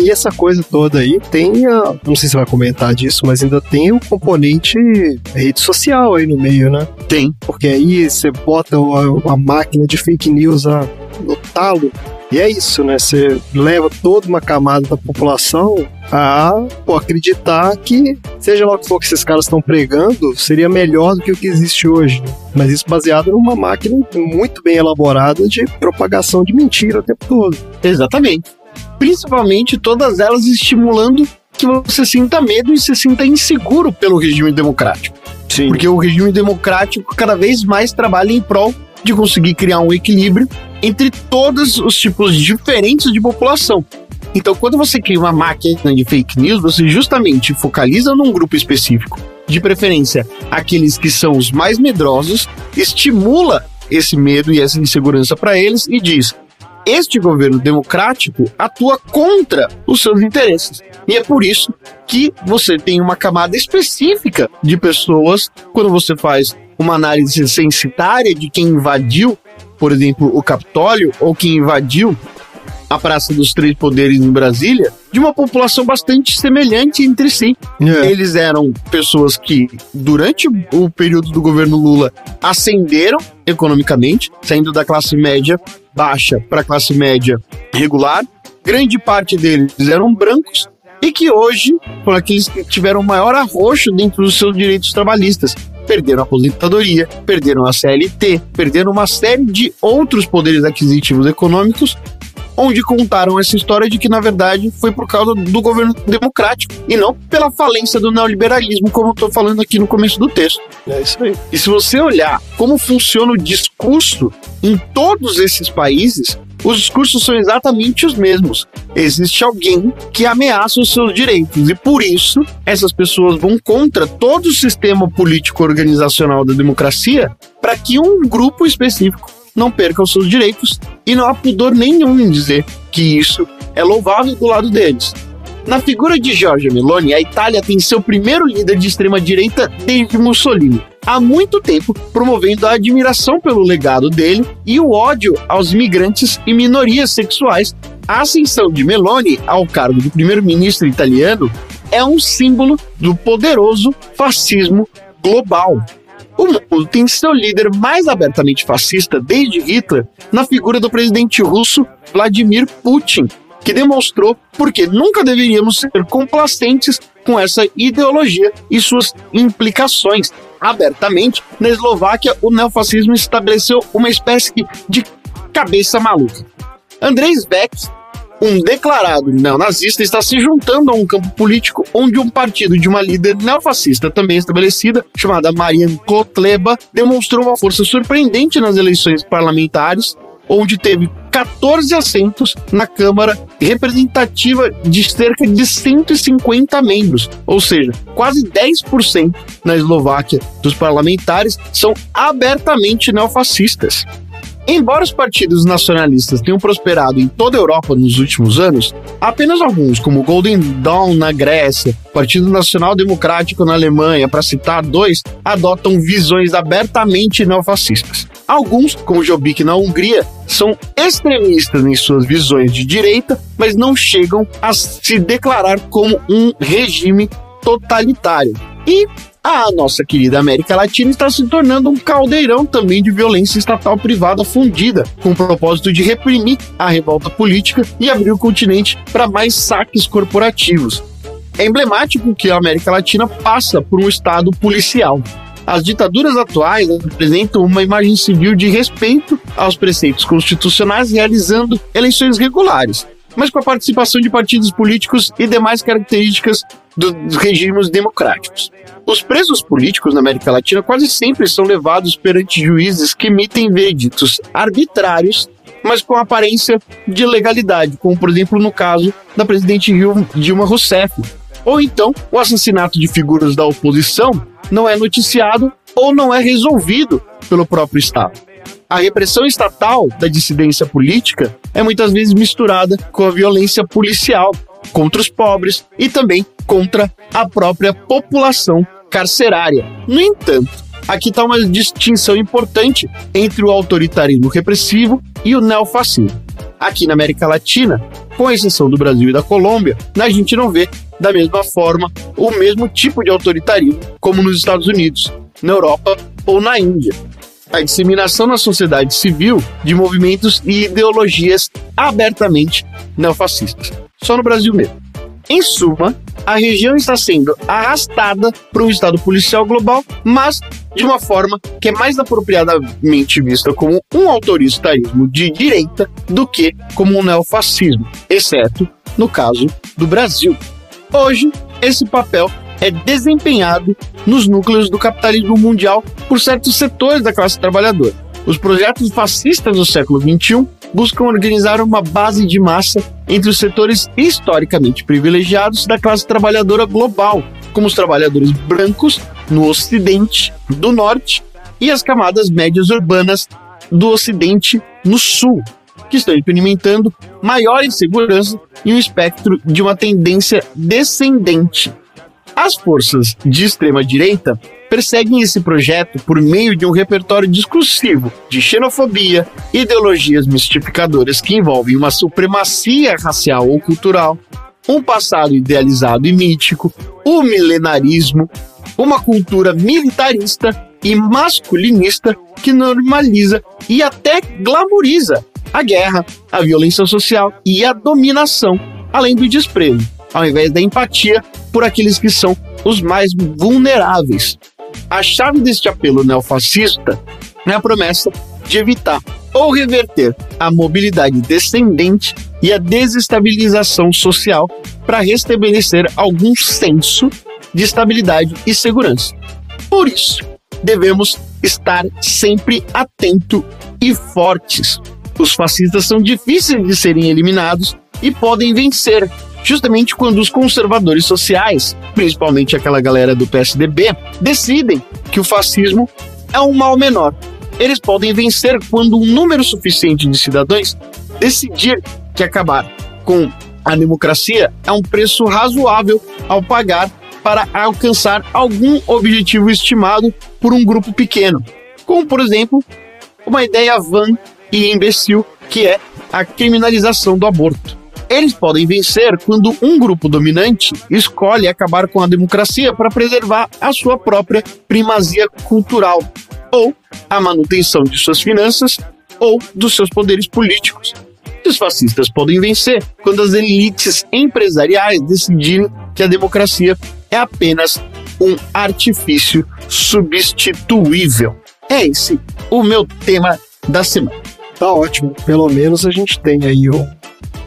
S2: E essa coisa toda aí tem a. Não sei se você vai comentar disso, mas ainda tem o componente rede social aí no meio, né?
S1: Tem.
S2: Porque aí você bota uma, máquina de fake news a, no talo. E é isso, né? Você leva toda uma camada da população a pô, acreditar que, seja lá o que for que esses caras estão pregando, seria melhor do que o que existe hoje. Mas isso baseado numa máquina muito bem elaborada de propagação de mentira o tempo todo.
S1: Exatamente. Principalmente todas elas estimulando que você sinta medo e se sinta inseguro pelo regime democrático.
S2: Sim.
S1: Porque o regime democrático cada vez mais trabalha em prol de conseguir criar um equilíbrio entre todos os tipos diferentes de população. Então, quando você cria uma máquina de fake news, você justamente focaliza num grupo específico, de preferência aqueles que são os mais medrosos, estimula esse medo e essa insegurança para eles e diz: este governo democrático atua contra os seus interesses. E é por isso que você tem uma camada específica de pessoas, quando você faz uma análise censitária de quem invadiu, por exemplo, o Capitólio, ou quem invadiu a Praça dos Três Poderes em Brasília, de uma população bastante semelhante entre si. Eles eram pessoas que, durante o período do governo Lula, ascenderam economicamente, saindo da classe média baixa para a classe média regular. Grande parte deles eram brancos e que hoje foram aqueles que tiveram maior arroxo dentro dos seus direitos trabalhistas. Perderam a aposentadoria, perderam a CLT, perderam uma série de outros poderes aquisitivos econômicos onde contaram essa história de que, na verdade, foi por causa do governo democrático e não pela falência do neoliberalismo, como eu estou falando aqui no começo do texto.
S2: É isso aí.
S1: E se você olhar como funciona o discurso em todos esses países, os discursos são exatamente os mesmos. Existe alguém que ameaça os seus direitos e por isso essas pessoas vão contra todo o sistema político organizacional da democracia para que um grupo específico não perca os seus direitos e não há pudor nenhum em dizer que isso é louvável do lado deles. Na figura de Giorgia Meloni, a Itália tem seu primeiro líder de extrema-direita desde Mussolini. Há muito tempo promovendo a admiração pelo legado dele e o ódio aos imigrantes e minorias sexuais. A ascensão de Meloni ao cargo de primeiro-ministro italiano é um símbolo do poderoso fascismo global. O mundo tem seu líder mais abertamente fascista desde Hitler na figura do presidente russo Vladimir Putin, que demonstrou porque nunca deveríamos ser complacentes com essa ideologia e suas implicações. Abertamente, na Eslováquia, o neofascismo estabeleceu uma espécie de cabeça maluca. Andrei Beck um declarado neonazista está se juntando a um campo político onde um partido de uma líder neofascista também estabelecida, chamada Marianne Kotleba, demonstrou uma força surpreendente nas eleições parlamentares, onde teve 14 assentos na Câmara representativa de cerca de 150 membros, ou seja, quase 10% na Eslováquia dos parlamentares são abertamente neofascistas. Embora os partidos nacionalistas tenham prosperado em toda a Europa nos últimos anos, apenas alguns, como o Golden Dawn na Grécia, Partido Nacional Democrático na Alemanha, para citar dois, adotam visões abertamente neofascistas. Alguns, como Jobbik na Hungria, são extremistas em suas visões de direita, mas não chegam a se declarar como um regime totalitário. E a nossa querida América Latina está se tornando um caldeirão também de violência estatal privada fundida, com o propósito de reprimir a revolta política e abrir o continente para mais saques corporativos. É emblemático que a América Latina passa por um estado policial. As ditaduras atuais apresentam uma imagem civil de respeito aos preceitos constitucionais, realizando eleições regulares, mas com a participação de partidos políticos e demais características dos regimes democráticos. Os presos políticos na América Latina quase sempre são levados perante juízes que emitem verditos arbitrários, mas com aparência de legalidade, como por exemplo no caso da presidente Dilma Rousseff. Ou então, o assassinato de figuras da oposição não é noticiado ou não é resolvido pelo próprio Estado. A repressão estatal da dissidência política é muitas vezes misturada com a violência policial contra os pobres e também contra a própria população carcerária. No entanto, Aqui está uma distinção importante entre o autoritarismo repressivo e o neofascismo. Aqui na América Latina, com exceção do Brasil e da Colômbia, a gente não vê da mesma forma o mesmo tipo de autoritarismo como nos Estados Unidos, na Europa ou na Índia. A disseminação na sociedade civil de movimentos e ideologias abertamente neofascistas. Só no Brasil mesmo. Em suma, a região está sendo arrastada para um estado policial global, mas de uma forma que é mais apropriadamente vista como um autoritarismo de direita do que como um neofascismo, exceto no caso do Brasil. Hoje, esse papel é desempenhado nos núcleos do capitalismo mundial por certos setores da classe trabalhadora. Os projetos fascistas do século XXI buscam organizar uma base de massa entre os setores historicamente privilegiados da classe trabalhadora global, como os trabalhadores brancos no Ocidente, do Norte, e as camadas médias urbanas do Ocidente no Sul, que estão experimentando maior insegurança e um espectro de uma tendência descendente. As forças de extrema-direita perseguem esse projeto por meio de um repertório discursivo de xenofobia, ideologias mistificadoras que envolvem uma supremacia racial ou cultural, um passado idealizado e mítico, o milenarismo, uma cultura militarista e masculinista que normaliza e até glamoriza a guerra, a violência social e a dominação, além do desprezo, ao invés da empatia por aqueles que são os mais vulneráveis. A chave deste apelo neofascista é a promessa de evitar ou reverter a mobilidade descendente e a desestabilização social para restabelecer algum senso de estabilidade e segurança. Por isso, devemos estar sempre atento e fortes. Os fascistas são difíceis de serem eliminados e podem vencer, justamente quando os conservadores sociais, principalmente aquela galera do PSDB, decidem que o fascismo é um mal menor. Eles podem vencer quando um número suficiente de cidadãos decidir que acabar com a democracia é um preço razoável ao pagar para alcançar algum objetivo estimado por um grupo pequeno, como por exemplo uma ideia vã e imbecil que é a criminalização do aborto. Eles podem vencer quando um grupo dominante escolhe acabar com a democracia para preservar a sua própria primazia cultural, ou a manutenção de suas finanças, ou dos seus poderes políticos. Os fascistas podem vencer quando as elites empresariais decidirem que a democracia é apenas um artifício substituível. É esse o meu tema da semana.
S2: Tá ótimo. Pelo menos a gente tem aí um,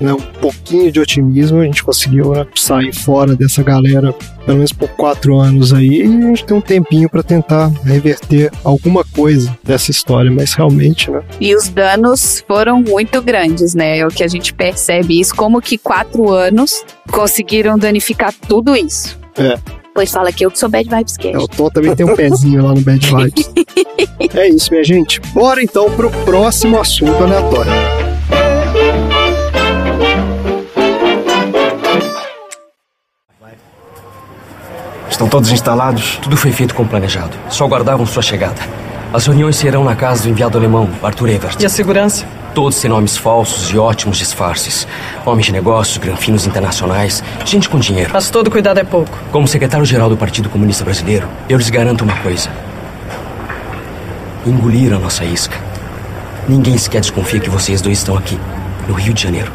S2: né, um pouquinho de otimismo. A gente conseguiu né, sair fora dessa galera, pelo menos por quatro anos aí. E a gente tem um tempinho para tentar reverter alguma coisa dessa história, mas realmente, né?
S9: E os danos foram muito grandes, né? É o que a gente percebe isso, como que quatro anos conseguiram danificar tudo isso.
S2: É.
S4: Pois fala que eu que sou bad vibes
S2: É, o Tom também tem um pezinho lá no Bad Vibes. é isso, minha gente. Bora então pro próximo assunto aleatório.
S14: Estão todos instalados? Tudo foi feito como planejado. Só aguardavam sua chegada. As reuniões serão na casa do enviado alemão, Arthur Evert.
S10: E a segurança?
S14: Todos têm nomes falsos e ótimos disfarces. Homens de negócios, granfinos internacionais, gente com dinheiro.
S10: Mas todo cuidado é pouco.
S14: Como secretário-geral do Partido Comunista Brasileiro, eu lhes garanto uma coisa. Engoliram a nossa isca. Ninguém sequer desconfia que vocês dois estão aqui, no Rio de Janeiro.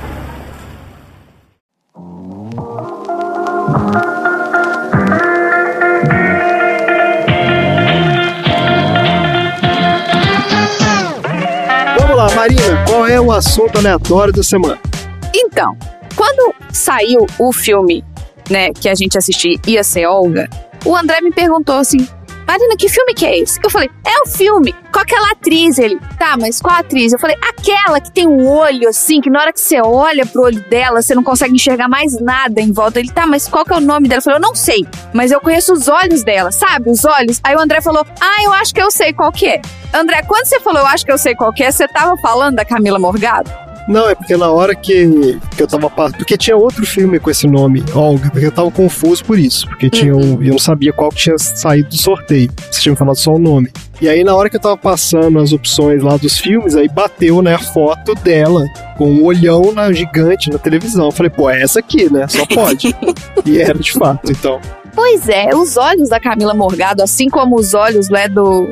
S2: É o assunto aleatório da semana?
S9: Então, quando saiu o filme, né, que a gente assistiu Ia Ser Olga, o André me perguntou assim, Marina, que filme que é esse? Eu falei, é o filme, com aquela atriz. Ele, tá, mas qual atriz? Eu falei, aquela que tem um olho assim, que na hora que você olha pro olho dela, você não consegue enxergar mais nada em volta. Ele, tá, mas qual que é o nome dela? Eu falei, eu não sei, mas eu conheço os olhos dela, sabe? Os olhos. Aí o André falou, ah, eu acho que eu sei qual que é. André, quando você falou, eu acho que eu sei qual que é, você tava falando da Camila Morgado?
S2: Não, é porque na hora que, que eu tava. Porque tinha outro filme com esse nome, Olga, porque eu tava confuso por isso. Porque tinha um. Eu não sabia qual que tinha saído do sorteio. Você tinha me falado só o nome. E aí, na hora que eu tava passando as opções lá dos filmes, aí bateu, né, a foto dela com um olhão na, gigante na televisão. Eu falei, pô, é essa aqui, né? Só pode. e era de fato, então.
S4: Pois é, os olhos da Camila Morgado, assim como os olhos né, do,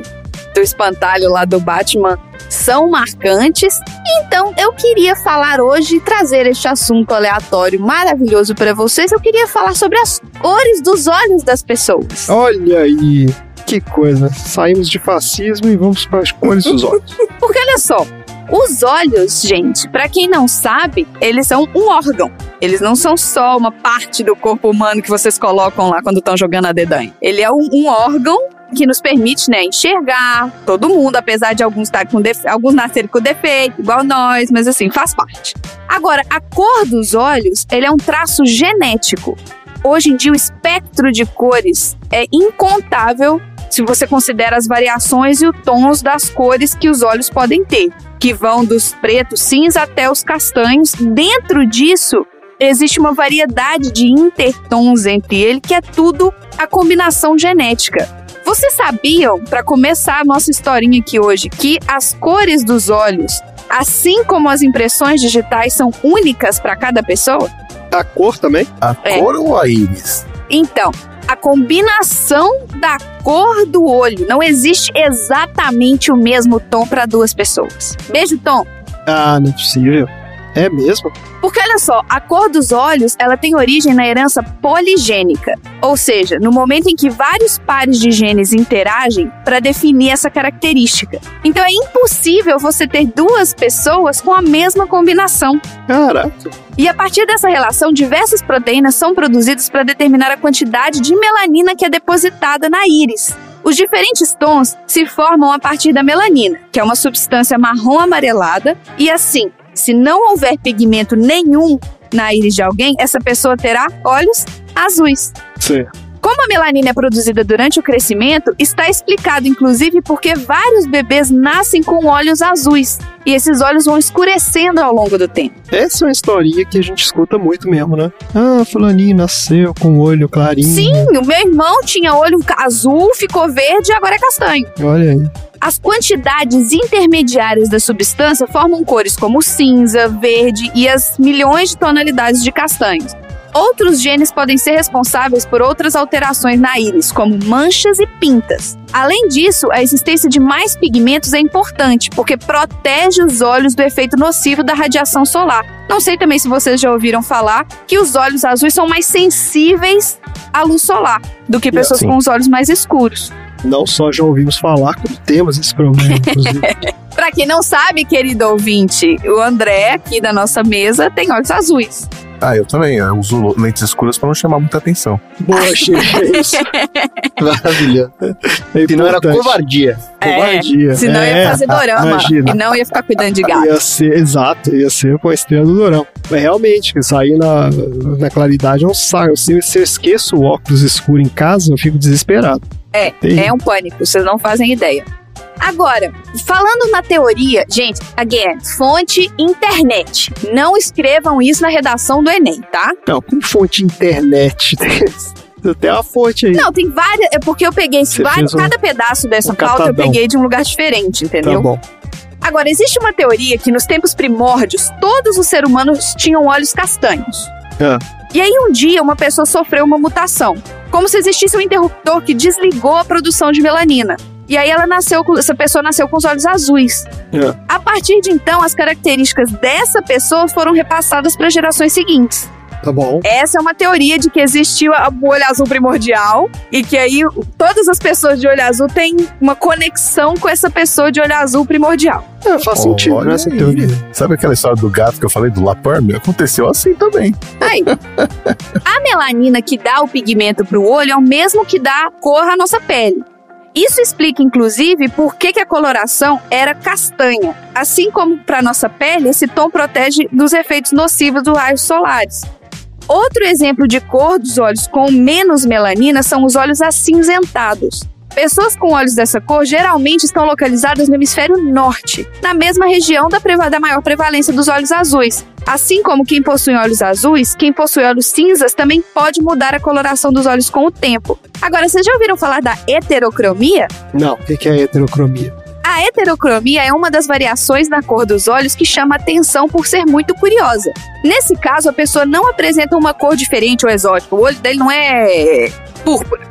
S4: do espantalho lá do Batman, são marcantes. Então, eu queria falar hoje, trazer este assunto aleatório maravilhoso para vocês. Eu queria falar sobre as cores dos olhos das pessoas.
S2: Olha aí, que coisa. Saímos de fascismo e vamos para as cores dos olhos.
S4: Porque olha só, os olhos, gente, pra quem não sabe, eles são um órgão. Eles não são só uma parte do corpo humano que vocês colocam lá quando estão jogando a dedanha. Ele é um, um órgão que nos permite, né, enxergar todo mundo, apesar de alguns estar com defe- alguns nascerem com defeito, igual nós, mas assim, faz parte. Agora, a cor dos olhos, ele é um traço genético. Hoje em dia, o espectro de cores é incontável se você considera as variações e os tons das cores que os olhos podem ter, que vão dos pretos cinza até os castanhos. Dentro disso, existe uma variedade de intertons entre ele, que é tudo a combinação genética. Vocês sabiam, para começar a nossa historinha aqui hoje, que as cores dos olhos, assim como as impressões digitais, são únicas para cada pessoa?
S2: A cor também?
S3: A
S4: É.
S3: cor ou a íris?
S4: Então, a combinação da cor do olho não existe exatamente o mesmo tom para duas pessoas. Beijo, Tom.
S2: Ah, não é possível. É mesmo?
S4: Porque olha só, a cor dos olhos, ela tem origem na herança poligênica, ou seja, no momento em que vários pares de genes interagem para definir essa característica. Então é impossível você ter duas pessoas com a mesma combinação.
S2: Caraca.
S4: E a partir dessa relação, diversas proteínas são produzidas para determinar a quantidade de melanina que é depositada na íris. Os diferentes tons se formam a partir da melanina, que é uma substância marrom amarelada, e assim, se não houver pigmento nenhum na íris de alguém, essa pessoa terá olhos azuis.
S2: Sim.
S4: Como a melanina é produzida durante o crescimento, está explicado inclusive porque vários bebês nascem com olhos azuis e esses olhos vão escurecendo ao longo do tempo.
S2: Essa é uma historinha que a gente escuta muito mesmo, né? Ah, fulaninho nasceu com olho clarinho.
S4: Sim, o meu irmão tinha olho azul, ficou verde e agora é castanho.
S2: Olha aí.
S4: As quantidades intermediárias da substância formam cores como cinza, verde e as milhões de tonalidades de castanhos. Outros genes podem ser responsáveis por outras alterações na íris, como manchas e pintas. Além disso, a existência de mais pigmentos é importante, porque protege os olhos do efeito nocivo da radiação solar. Não sei também se vocês já ouviram falar que os olhos azuis são mais sensíveis à luz solar do que pessoas
S2: Sim.
S4: com os olhos mais escuros.
S2: Não só já ouvimos falar, como temos esse problema, inclusive.
S4: Pra quem não sabe, querido ouvinte, o André aqui da nossa mesa tem olhos azuis.
S3: Ah, eu também. Eu uso lentes escuras pra não chamar muita atenção.
S2: Boa, achei isso.
S1: Maravilhoso.
S2: É
S1: Se não era covardia.
S2: Covardia.
S4: É, senão
S2: É,
S4: ia fazer dorama
S2: imagina.
S4: e não ia ficar cuidando de gato.
S2: Ia ser, exato, ia ser com a estrela do Dorão. Mas realmente, que sair na, na claridade é um saco. Se, se eu esqueço o óculos escuro em casa, eu fico desesperado.
S4: É, é um pânico, vocês não fazem ideia. Agora, falando na teoria, gente, again, fonte internet. Não escrevam isso na redação do Enem, tá?
S2: Não, com fonte internet. Tem uma fonte aí.
S4: Não, tem várias. É porque eu peguei
S2: Você
S4: vários,
S2: um-
S4: cada pedaço dessa
S2: um
S4: pauta eu
S2: catadão.
S4: peguei de um lugar diferente, entendeu?
S2: Tá bom.
S4: Agora, existe uma teoria que nos tempos primórdios, todos os seres humanos tinham olhos castanhos.
S2: Ah.
S4: E aí, um dia, uma pessoa sofreu uma mutação. Como se existisse um interruptor que desligou a produção de melanina. E aí, ela nasceu com, essa pessoa nasceu com os olhos azuis.
S2: É.
S4: A partir de então, as características dessa pessoa foram repassadas para gerações seguintes.
S2: Tá bom.
S4: Essa é uma teoria de que existiu a- o olho azul primordial e que aí todas as pessoas de olho azul têm uma conexão com essa pessoa de olho azul primordial.
S2: É, faz sentido,
S3: Olha
S2: né, essa
S3: aí.
S2: teoria.
S3: Sabe aquela história do gato que eu falei do Laperme? Aconteceu assim também.
S4: Aí, a melanina que dá o pigmento para o olho é o mesmo que dá cor à nossa pele. Isso explica, inclusive, por que, que a coloração era castanha. Assim como para nossa pele, esse tom protege dos efeitos nocivos dos raios solares. Outro exemplo de cor dos olhos com menos melanina são os olhos acinzentados. Pessoas com olhos dessa cor geralmente estão localizadas no hemisfério norte, na mesma região da, da maior prevalência dos olhos azuis. Assim como quem possui olhos azuis, quem possui olhos cinzas também pode mudar a coloração dos olhos com o tempo. Agora, vocês já ouviram falar da heterocromia?
S2: Não, o que é heterocromia?
S4: A heterocromia é uma das variações na cor dos olhos que chama atenção por ser muito curiosa. Nesse caso, a pessoa não apresenta uma cor diferente ou exótica. O olho dele não é púrpura.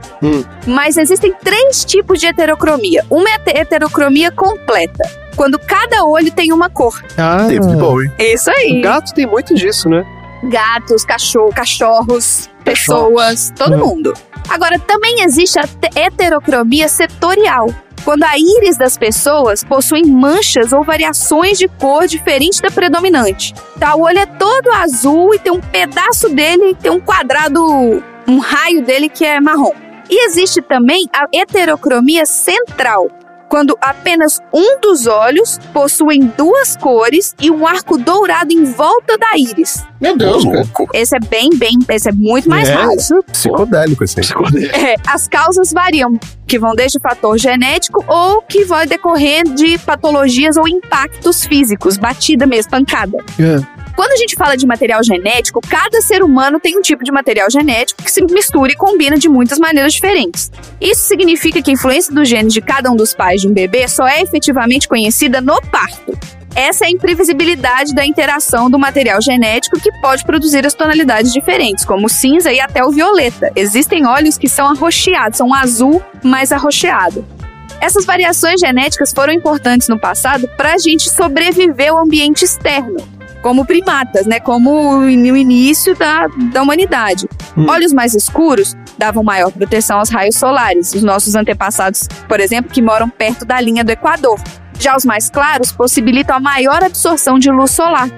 S4: Mas existem três tipos de heterocromia. Uma é a heterocromia completa, quando cada olho tem uma cor.
S2: Ah,
S3: David Bowie.
S4: Isso aí.
S2: O gato tem muito disso, né?
S4: Gatos, cachorro, cachorros, pessoas, todo
S2: Hum.
S4: mundo. Agora, também existe a te- heterocromia setorial, quando a íris das pessoas possuem manchas ou variações de cor diferente da predominante. Tá, o olho é todo azul e tem um pedaço dele, tem um quadrado, um raio dele que é marrom. E existe também a heterocromia central, quando apenas um dos olhos possuem duas cores e um arco dourado em volta da íris.
S1: Meu Deus, cara.
S4: Esse é bem, bem, esse é muito mais
S3: é,
S4: raro.
S3: isso é psicodélico, assim.
S4: É, as causas variam, que vão desde fator genético ou que vai decorrer de patologias ou impactos físicos, batida mesmo, pancada. Quando a gente fala de material genético, cada ser humano tem um tipo de material genético que se mistura e combina de muitas maneiras diferentes. Isso significa que a influência dos genes de cada um dos pais de um bebê só é efetivamente conhecida no parto. Essa é a imprevisibilidade da interação do material genético que pode produzir as tonalidades diferentes, como o cinza e até o violeta. Existem olhos que são arroxeados, são um azul mais arroxeado. Essas variações genéticas foram importantes no passado para a gente sobreviver ao ambiente externo, como primatas, né? Como no início da, da humanidade. Olhos mais escuros davam maior proteção aos raios solares. Os nossos antepassados, por exemplo, que moram perto da linha do Equador. Já os mais claros possibilitam a maior absorção de luz solar,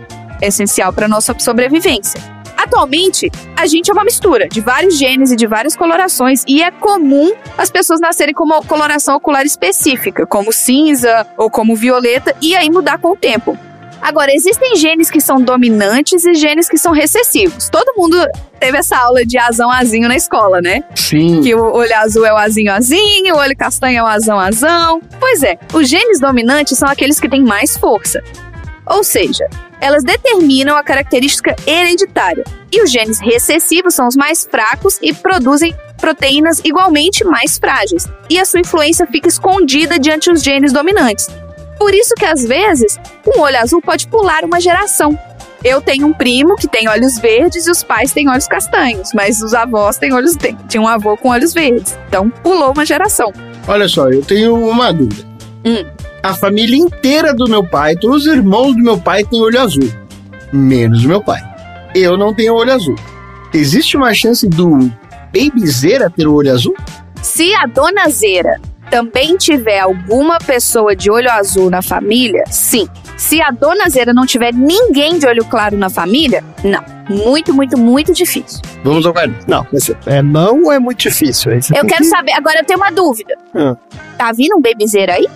S4: essencial para nossa sobrevivência. Atualmente, a gente é uma mistura de vários genes e de várias colorações, e é comum as pessoas nascerem com uma coloração ocular específica, como cinza ou como violeta, e aí mudar com o tempo. Agora, existem genes que são dominantes e genes que são recessivos. Todo mundo teve essa aula de azão azinho na escola, né?
S1: Sim.
S4: Que o olho azul é o azinho azinho, o olho castanho é o azão azão. Pois é, os genes dominantes são aqueles que têm mais força. Ou seja, elas determinam a característica hereditária. E os genes recessivos são os mais fracos e produzem proteínas igualmente mais frágeis. E a sua influência fica escondida diante os genes dominantes. Por isso que às vezes um olho azul pode pular uma geração. Eu tenho um primo que tem olhos verdes e os pais têm olhos castanhos, mas os avós têm olhos. Tinha um avô com olhos verdes. Então pulou uma geração.
S1: Olha só, eu tenho uma dúvida.
S4: Hum.
S1: A família inteira do meu pai, todos os irmãos do meu pai têm olho azul. Menos o meu pai. Eu não tenho olho azul. Existe uma chance do babyzera ter o olho azul?
S4: Se a dona Zera também tiver alguma pessoa de olho azul na família, sim. Se a dona Zera não tiver ninguém de olho claro na família, não. Muito, muito, muito difícil.
S1: Vamos ao.
S2: Não, é não ou é muito difícil? Você
S4: Eu quero
S2: que-
S4: saber, agora eu tenho uma dúvida.
S2: Ah.
S4: Tá vindo um babyzeiro aí?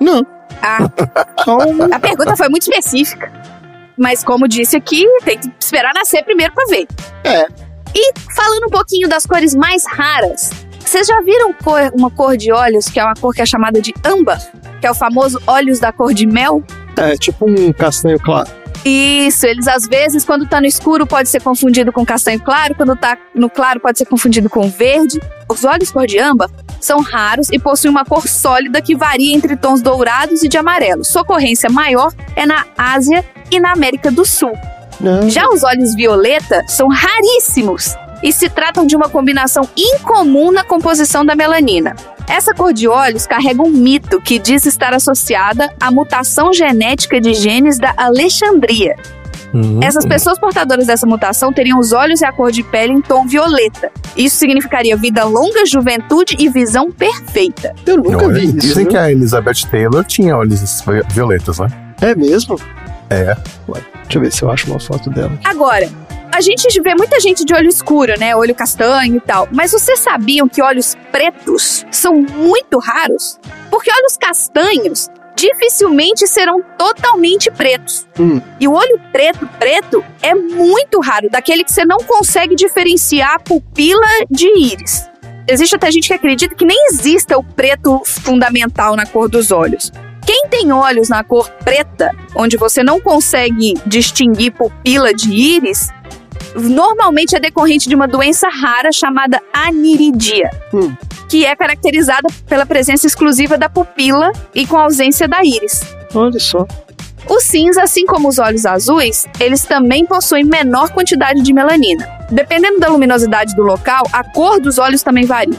S1: Não.
S4: Ah, a pergunta foi muito específica. Mas como disse aqui, tem que esperar nascer primeiro pra ver.
S1: É.
S4: E falando um pouquinho das cores mais raras, vocês já viram cor- uma cor de olhos que é uma cor que é chamada de âmbar? Que é o famoso olhos da cor de mel?
S2: É tipo um castanho claro.
S4: Isso, eles às vezes, quando tá no escuro, pode ser confundido com castanho claro, quando tá no claro, pode ser confundido com verde. Os olhos cor de âmbar são raros e possuem uma cor sólida que varia entre tons dourados e de amarelo. Sua ocorrência maior é na Ásia e na América do Sul. Já os olhos violeta são raríssimos e se tratam de uma combinação incomum na composição da melanina. Essa cor de olhos carrega um mito que diz estar associada à mutação genética de genes da Alexandria. Essas pessoas portadoras dessa mutação teriam os olhos e a cor de pele em tom violeta. Isso significaria vida longa, juventude e visão perfeita.
S2: Eu nunca
S3: Não,
S2: vi isso.
S3: Dizem
S2: viu?
S3: que a Elizabeth Taylor tinha olhos vi- violetas, né?
S2: É mesmo?
S3: É.
S2: Ué, deixa eu ver se eu acho uma foto dela.
S4: Agora, a gente vê muita gente de olho escuro, né? Olho castanho e tal. Mas vocês sabiam que olhos pretos são muito raros? Porque olhos castanhos dificilmente serão totalmente pretos.
S2: Hum.
S4: E o olho preto, preto, é muito raro, daquele que você não consegue diferenciar a pupila de íris. Existe até gente que acredita que nem exista o preto fundamental na cor dos olhos. Quem tem olhos na cor preta, onde você não consegue distinguir pupila de íris, normalmente é decorrente de uma doença rara chamada aniridia, que é caracterizada pela presença exclusiva da pupila e com ausência da íris.
S2: Olha só.
S4: O cinza, assim como os olhos azuis, eles também possuem menor quantidade de melanina. Dependendo da luminosidade do local, a cor dos olhos também varia.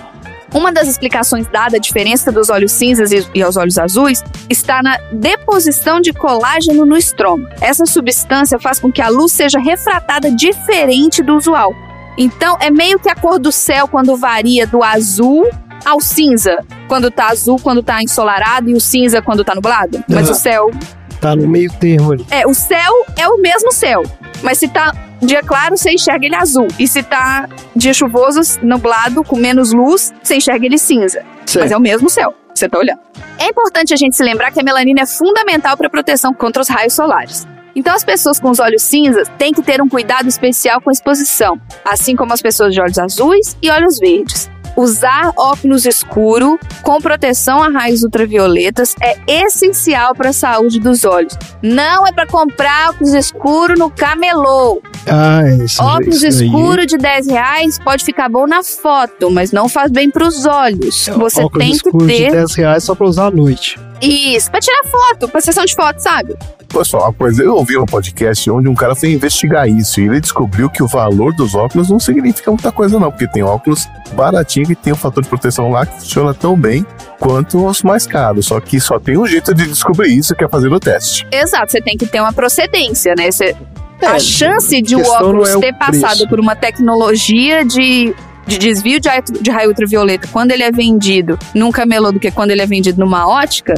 S4: Uma das explicações dada à diferença dos olhos cinzas e e aos olhos azuis está na deposição de colágeno no estroma. Essa substância faz com que a luz seja refratada diferente do usual. Então, é meio que a cor do céu quando varia do azul ao cinza. Quando tá azul, quando tá ensolarado, e o cinza quando tá nublado. Mas
S2: Aham.
S4: o céu
S2: Tá no meio termo ali.
S4: é, o céu é o mesmo céu. Mas se tá dia claro, você enxerga ele azul. E se tá dia chuvoso, nublado, com menos luz, você enxerga ele cinza.
S2: Certo.
S4: Mas é o mesmo céu. Você tá olhando. É importante a gente se lembrar que a melanina é fundamental para proteção contra os raios solares. Então, as pessoas com os olhos cinzas têm que ter um cuidado especial com a exposição, assim como as pessoas de olhos azuis e olhos verdes. Usar óculos escuro com proteção a raios ultravioletas é essencial para a saúde dos olhos. Não é para comprar óculos escuro no camelô.
S2: Ah, isso,
S4: Óculos
S2: isso aí.
S4: escuro de 10 reais pode ficar bom na foto, mas não faz bem para os olhos. Você
S2: É, Óculos
S4: tem que
S2: escuros de
S4: ter
S2: 10 reais só pra usar à noite.
S4: Isso para tirar foto, para sessão de foto, sabe?
S3: Pessoal, uma coisa, eu ouvi um podcast onde um cara foi investigar isso e ele descobriu que o valor dos óculos não significa muita coisa não, porque tem óculos baratinho que tem um fator de proteção lá que funciona tão bem quanto os mais caros, só que só tem um jeito de descobrir isso que é fazer o teste.
S4: Exato, você tem que ter uma procedência, né? Você-
S2: É,
S4: a chance de o óculos
S2: é o
S4: ter passado
S2: preço.
S4: por uma tecnologia de, de desvio de, raio- de raio ultravioleta quando ele é vendido num camelô do que quando ele é vendido numa ótica,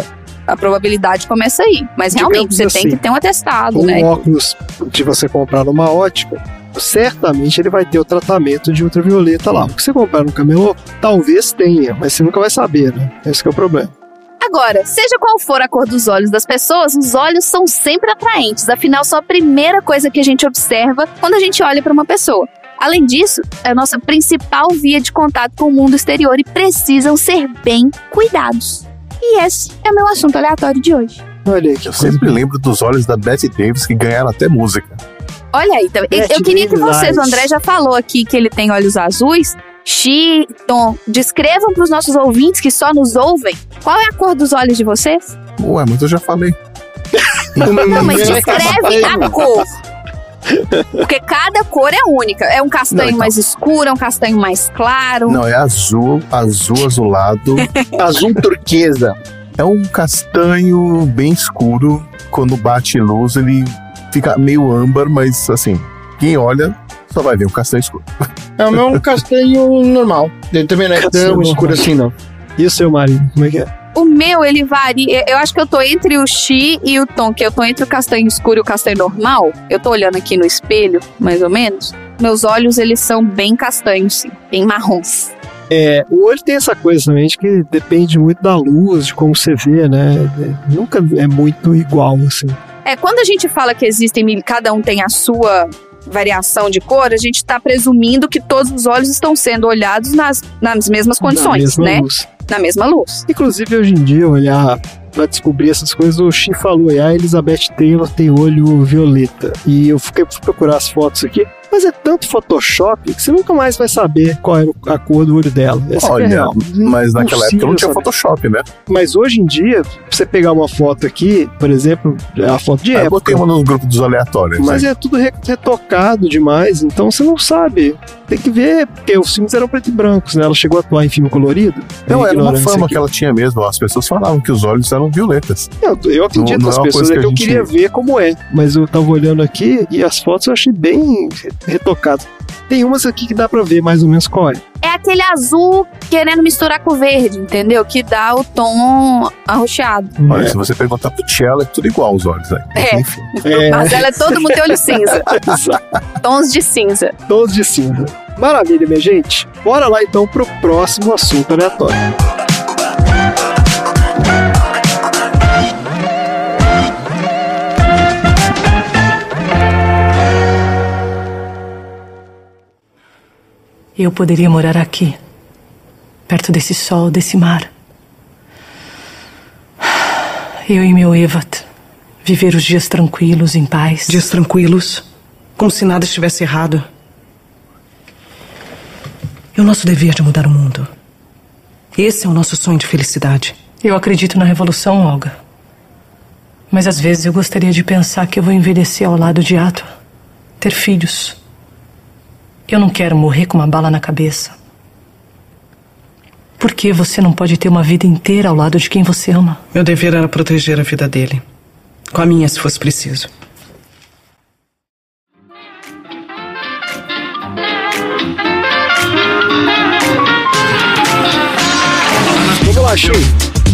S4: a probabilidade começa aí. Mas realmente,
S2: Digamos
S4: você
S2: assim,
S4: tem que ter um atestado,
S2: Um
S4: né?
S2: óculos de você comprar numa ótica, certamente ele vai ter o tratamento de ultravioleta lá. O que você comprar no camelô, talvez tenha, mas você nunca vai saber, né? Esse que é o problema.
S4: Agora, seja qual for a cor dos olhos das pessoas, os olhos são sempre atraentes, afinal, são a primeira coisa que a gente observa quando a gente olha para uma pessoa. Além disso, é a nossa principal via de contato com o mundo exterior e precisam ser bem cuidados. E esse é o meu assunto aleatório de hoje.
S2: Olha aí que
S3: Eu sempre lembro dos olhos da Betty Davis que ganharam até música.
S4: Olha aí, tá- eu, eu queria que vocês, o. André já falou aqui que ele tem olhos azuis. Xi, Tom, descrevam para os nossos ouvintes que só nos ouvem qual é a cor dos olhos de vocês.
S3: Ué, mas eu já falei.
S4: Não, mas descreve a cor. Porque cada cor é única. É um castanho
S3: Não, então.
S4: mais escuro, é um castanho mais claro.
S3: Não, é azul, azul azulado.
S1: azul turquesa.
S3: É um castanho bem escuro. Quando bate luz, ele fica meio âmbar, mas assim, quem olha só vai ver um castanho escuro.
S1: É o meu castanho normal. Ele também não é
S2: Castanho
S1: tão
S2: normal.
S1: escuro assim, não.
S2: E o seu marido, como é que é?
S4: O meu, ele varia. Eu acho que eu tô entre o Xi e o Tom, que eu tô entre o castanho escuro e o castanho normal. Eu tô olhando aqui no espelho, mais ou menos. Meus olhos, eles são bem castanhos, sim. Bem marrons.
S2: É, o olho tem essa coisa também de que depende muito da luz, de como você vê, né? Nunca é muito igual, assim.
S4: É, quando a gente fala que existem, cada um tem a sua variação de cor, a gente está presumindo que todos os olhos estão sendo olhados nas, nas mesmas
S2: Na
S4: condições,
S2: mesma
S4: né?
S2: luz.
S4: Na mesma luz.
S2: Inclusive, hoje em dia, olhar pra descobrir essas coisas, o Xi falou, "Ah, a Elizabeth Taylor tem olho violeta. E eu fiquei fui procurar as fotos aqui, mas é tanto Photoshop que você nunca mais vai saber qual era a cor do olho dela. Essa que é
S3: Olha,
S2: real.
S3: mas naquela época não tinha
S2: saber.
S3: Photoshop, né?
S2: Mas hoje em dia, pra você pegar uma foto aqui, por exemplo, é a foto de
S3: eu
S2: época.
S3: botei uma nos grupos dos aleatórios.
S2: Mas
S3: né?
S2: é tudo re- retocado demais, então você não sabe. Tem que ver, porque os filmes eram preto e brancos, né? Ela chegou a atuar em filme colorido.
S3: Não,
S2: É
S3: era uma fama
S2: aqui.
S3: que ela tinha mesmo. As pessoas falavam que os olhos eram violetas.
S2: Eu, eu acredito
S3: Não- não
S2: nas
S3: é
S2: pessoas,
S3: coisa
S2: é que
S3: que
S2: eu
S3: gente-
S2: queria ver como é. Mas eu tava olhando aqui e as fotos eu achei bem retocadas. Tem umas aqui que dá pra ver mais ou menos qual é.
S4: É aquele azul querendo misturar com o verde, entendeu? Que dá o tom arroxeado.
S3: Olha, se você perguntar pro Tchela, é tudo igual os olhos. Né?
S4: É.
S3: Enfim.
S4: Mas ela é todo mundo tem olho cinza. Tons de cinza.
S2: Todos de cinza. Maravilha, minha gente. Bora lá então pro próximo assunto aleatório.
S10: Eu poderia morar aqui, perto desse sol, desse mar. Eu e meu Evat. Viver os dias tranquilos, em paz.
S7: Dias tranquilos? Como se nada estivesse errado. É o nosso dever de mudar o mundo. Esse é o nosso sonho de felicidade.
S10: Eu acredito na revolução, Olga. Mas às vezes eu gostaria de pensar que eu vou envelhecer ao lado de Ato, ter filhos. Eu não quero morrer com uma bala na cabeça. Por que você não pode ter uma vida inteira ao lado de quem você ama?
S7: Meu dever era proteger a vida dele. Com a minha, se fosse preciso.
S2: Vamos lá, Chico.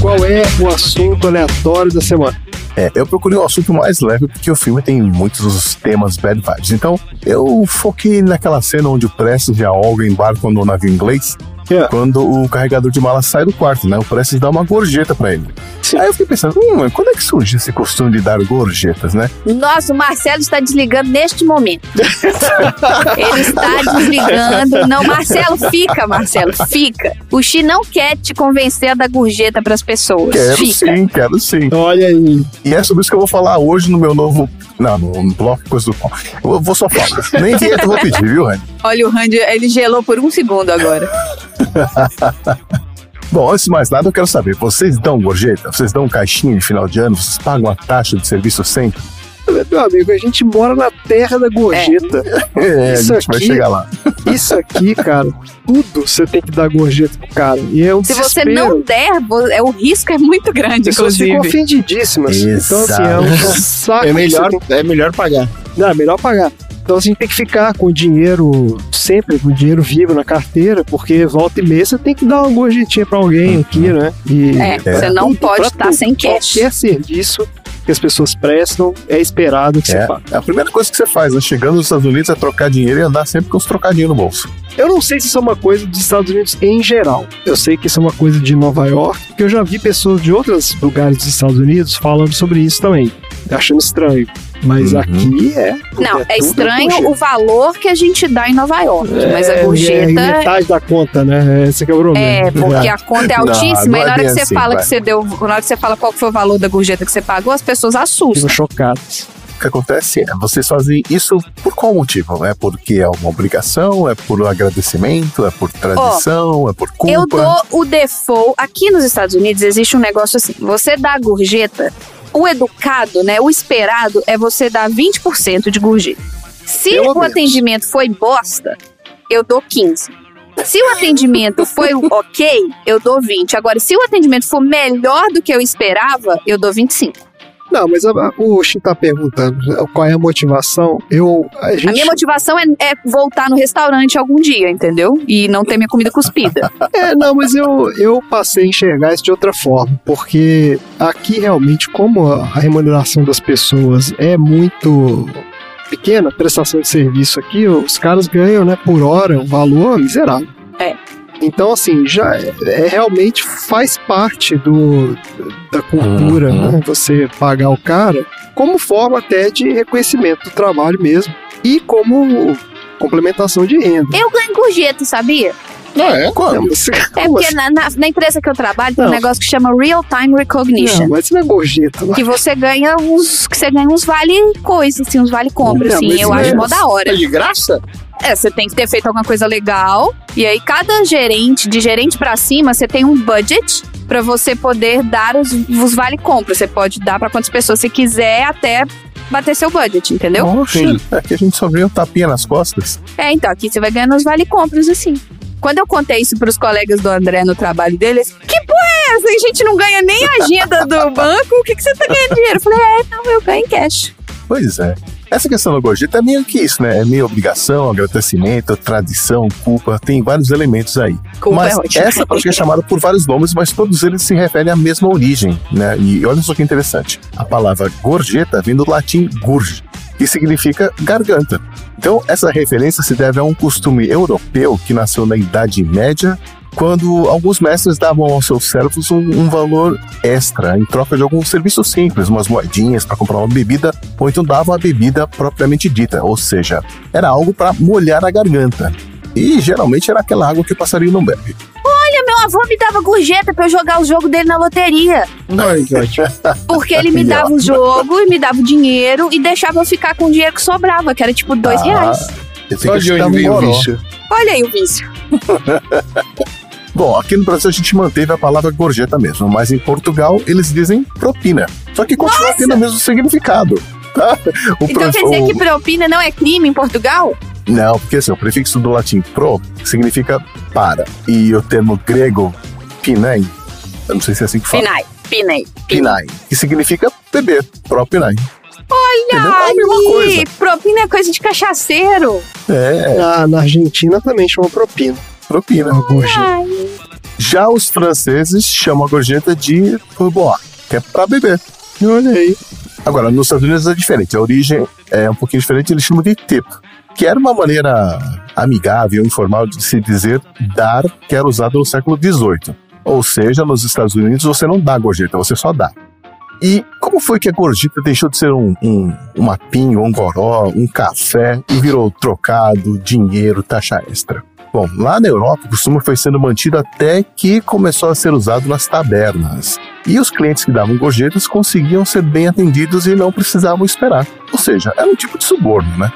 S2: Qual é o assunto aleatório da semana?
S3: É, eu procurei um assunto mais leve porque o filme tem muitos dos temas bad vibes. Então, eu foquei naquela cena onde o Prestes e a Olga embarcam no navio inglês
S2: Yeah.
S3: quando o carregador de mala sai do quarto, né? O Prestes dá uma gorjeta pra ele. Aí eu fiquei pensando, hum, quando é que surgiu esse costume de dar gorjetas, né?
S15: Nossa, o Marcelo está desligando neste momento. Ele está desligando. Não, Marcelo, fica, Marcelo, fica. O Xi não quer te convencer a dar gorjeta para as pessoas.
S3: Quero
S15: fica.
S3: sim, quero sim.
S2: Olha aí.
S3: E é sobre isso que eu vou falar hoje no meu novo. Não, no bloco Coisa do Pão. Eu vou só falar. Nem vinheta eu vou pedir, viu, Rani?
S4: Olha, o Randy, ele gelou por um segundo agora.
S3: Bom, antes de mais nada, eu quero saber: vocês dão gorjeta? Vocês dão caixinha de final de ano? Vocês pagam a taxa de serviço sempre?
S2: Meu amigo, a gente mora na terra da gorjeta.
S3: É, a gente vai chegar lá.
S2: Isso aqui, cara, tudo você tem que dar gorjeta pro cara. E é um
S4: Se você
S2: desespero.
S4: não der, é, o risco é muito grande,
S2: As pessoas ficam
S4: inclusive.
S2: ofendidíssimas. Então, assim, é um saco.
S1: É melhor,
S2: você
S1: é melhor pagar.
S2: Não, é melhor pagar. Então assim, a gente tem que ficar com o dinheiro, sempre com o dinheiro vivo na carteira, porque volta e meia você tem que dar uma gorjetinha pra alguém aqui, né? E
S4: É, você não
S2: tudo,
S4: pode estar
S2: tudo.
S4: sem cash.
S2: Qualquer serviço que as pessoas prestam, é esperado que você
S3: É,
S2: pague.
S3: é a primeira coisa que você faz, né? Chegando nos Estados Unidos é trocar dinheiro e andar sempre com os trocadinhos no bolso.
S2: Eu não sei se isso é uma coisa dos Estados Unidos em geral. Eu sei que isso é uma coisa de Nova York, porque eu já vi pessoas de outros lugares dos Estados Unidos falando sobre isso também, achando estranho. Mas
S3: Uhum.
S2: aqui é.
S4: Não, é
S2: tudo
S4: estranho o valor que a gente dá em Nova York. mas a
S2: É,
S4: gorjeta.
S2: É, metade da conta, né? Esse que é o problema.
S4: É, porque a conta é altíssima
S3: não
S4: e
S3: é
S4: na hora que você
S3: assim,
S4: fala
S3: vai.
S4: que você deu. Na hora que você fala qual foi o valor da gorjeta que você pagou, as pessoas assustam.
S2: Ficam chocados.
S3: O que acontece é, vocês fazem isso por qual motivo? É porque é uma obrigação? É por agradecimento? É por tradição? é por culpa?
S4: Eu dou o default. Aqui nos Estados Unidos existe um negócio assim: você dá a gorjeta, o educado, né? O esperado é você dar 20% de gorjeta. Se
S2: Pelo
S4: o
S2: menos.
S4: atendimento foi bosta, eu dou 15%. Se o atendimento foi ok, eu dou 20. Agora, se o atendimento for melhor do que eu esperava, eu dou 25.
S2: Não, mas a- o Shin tá perguntando qual é a motivação. Eu. A gente.
S4: A minha motivação é, é voltar no restaurante algum dia, entendeu? E não ter minha comida cuspida.
S2: É, não, mas eu, eu passei a enxergar isso de outra forma, porque aqui realmente, como a remuneração das pessoas é muito pequena, prestação de serviço aqui, os caras ganham, né, por hora, um valor miserável.
S4: É.
S2: Então, assim, já é, é realmente faz parte do, da cultura,
S3: Uhum.
S2: né, você pagar o cara, como forma até de reconhecimento do trabalho mesmo, e como complementação de renda.
S15: Eu ganho gorjeta, sabia?
S1: Não, é?
S2: Não, mas-
S15: É
S2: como
S15: porque
S2: assim?
S15: na, na- na empresa que eu trabalho tem um
S2: Não.
S15: negócio que chama Real Time Recognition.
S2: Não, mas isso não é gorjeta. não.
S15: Que você ganha uns. Que você ganha uns vale coisa, assim, uns vale compra,
S2: Não,
S15: assim.
S2: mas
S15: Eu acho
S2: é-
S15: mó da hora.
S1: É de graça?
S4: É, você tem que ter feito alguma coisa legal. E aí, cada gerente, de gerente pra cima, você tem um budget pra você poder dar os, os vale compra. Você pode dar pra quantas pessoas você quiser até bater seu budget, entendeu?
S3: Poxa, aqui a gente só vê um tapinha nas costas.
S4: É, então aqui você vai ganhando os vale compras assim. Quando eu contei isso pros colegas do André no trabalho deles, que porra é essa? A gente não ganha nem a agenda do banco, o que, que você tá ganhando dinheiro? Eu falei, é, não, eu ganho em cash.
S3: Pois é. Essa questão da gorjeta é meio que isso, né? É meio obrigação, agradecimento, tradição, culpa, tem vários elementos aí.
S4: Culpa
S3: mas
S4: é
S3: essa prática é chamada por vários nomes, mas todos eles se referem à mesma origem, né? E olha só que interessante. A palavra gorjeta vem do latim gurge, que significa garganta. Então, essa referência se deve a um costume europeu que nasceu na Idade Média, quando alguns mestres davam aos seus servos um, um valor extra em troca de algum serviço simples, umas moedinhas para comprar uma bebida, ou então davam a bebida propriamente dita, ou seja, era algo para molhar a garganta. E geralmente era aquela água que o passarinho não bebe.
S15: Olha, meu
S4: avô me dava gorjeta pra eu jogar o jogo dele na loteria.
S1: Ai.
S4: Porque ele me dava o jogo e me dava o dinheiro e deixava eu ficar com o dinheiro que sobrava, que era tipo dois
S3: Ah,
S4: reais.
S1: Onde veio o vício.
S4: Olha aí o vício.
S3: Bom, aqui no Brasil a gente manteve a palavra gorjeta mesmo, mas em Portugal eles dizem propina. Só que continua tendo o mesmo significado. Tá? O
S4: Então quer dizer
S3: o-
S4: que propina não é crime em Portugal?
S3: Não, porque assim, o prefixo do latim pro significa para. E o termo grego pinai, eu não sei se é assim que fala.
S4: Pinai, pinai.
S3: Pinai, que significa beber, propinai.
S4: Olha?
S3: É a mesma
S4: aí,
S3: coisa.
S4: propina é coisa de cachaceiro.
S3: É,
S2: Na, na Argentina também chama propina.
S3: Propina.
S2: Uma gorjeta.
S3: Já os franceses chamam a gorjeta de pourboire, que é pra beber.
S2: Olha aí.
S3: Agora, nos Estados Unidos é diferente. A origem é um pouquinho diferente. Eles chamam de tip, que era uma maneira amigável, informal de se dizer dar, que era usado no século XVIII. Ou seja, nos Estados Unidos você não dá gorjeta, você só dá. E como foi que a gorjeta deixou de ser um, um, uma pinho, um goró, um café e virou trocado, dinheiro, taxa extra? Bom, lá na Europa o costume foi sendo mantido até que começou a ser usado nas tabernas. E os clientes que davam gorjetas conseguiam ser bem atendidos e não precisavam esperar. Ou seja, era um tipo de suborno, né?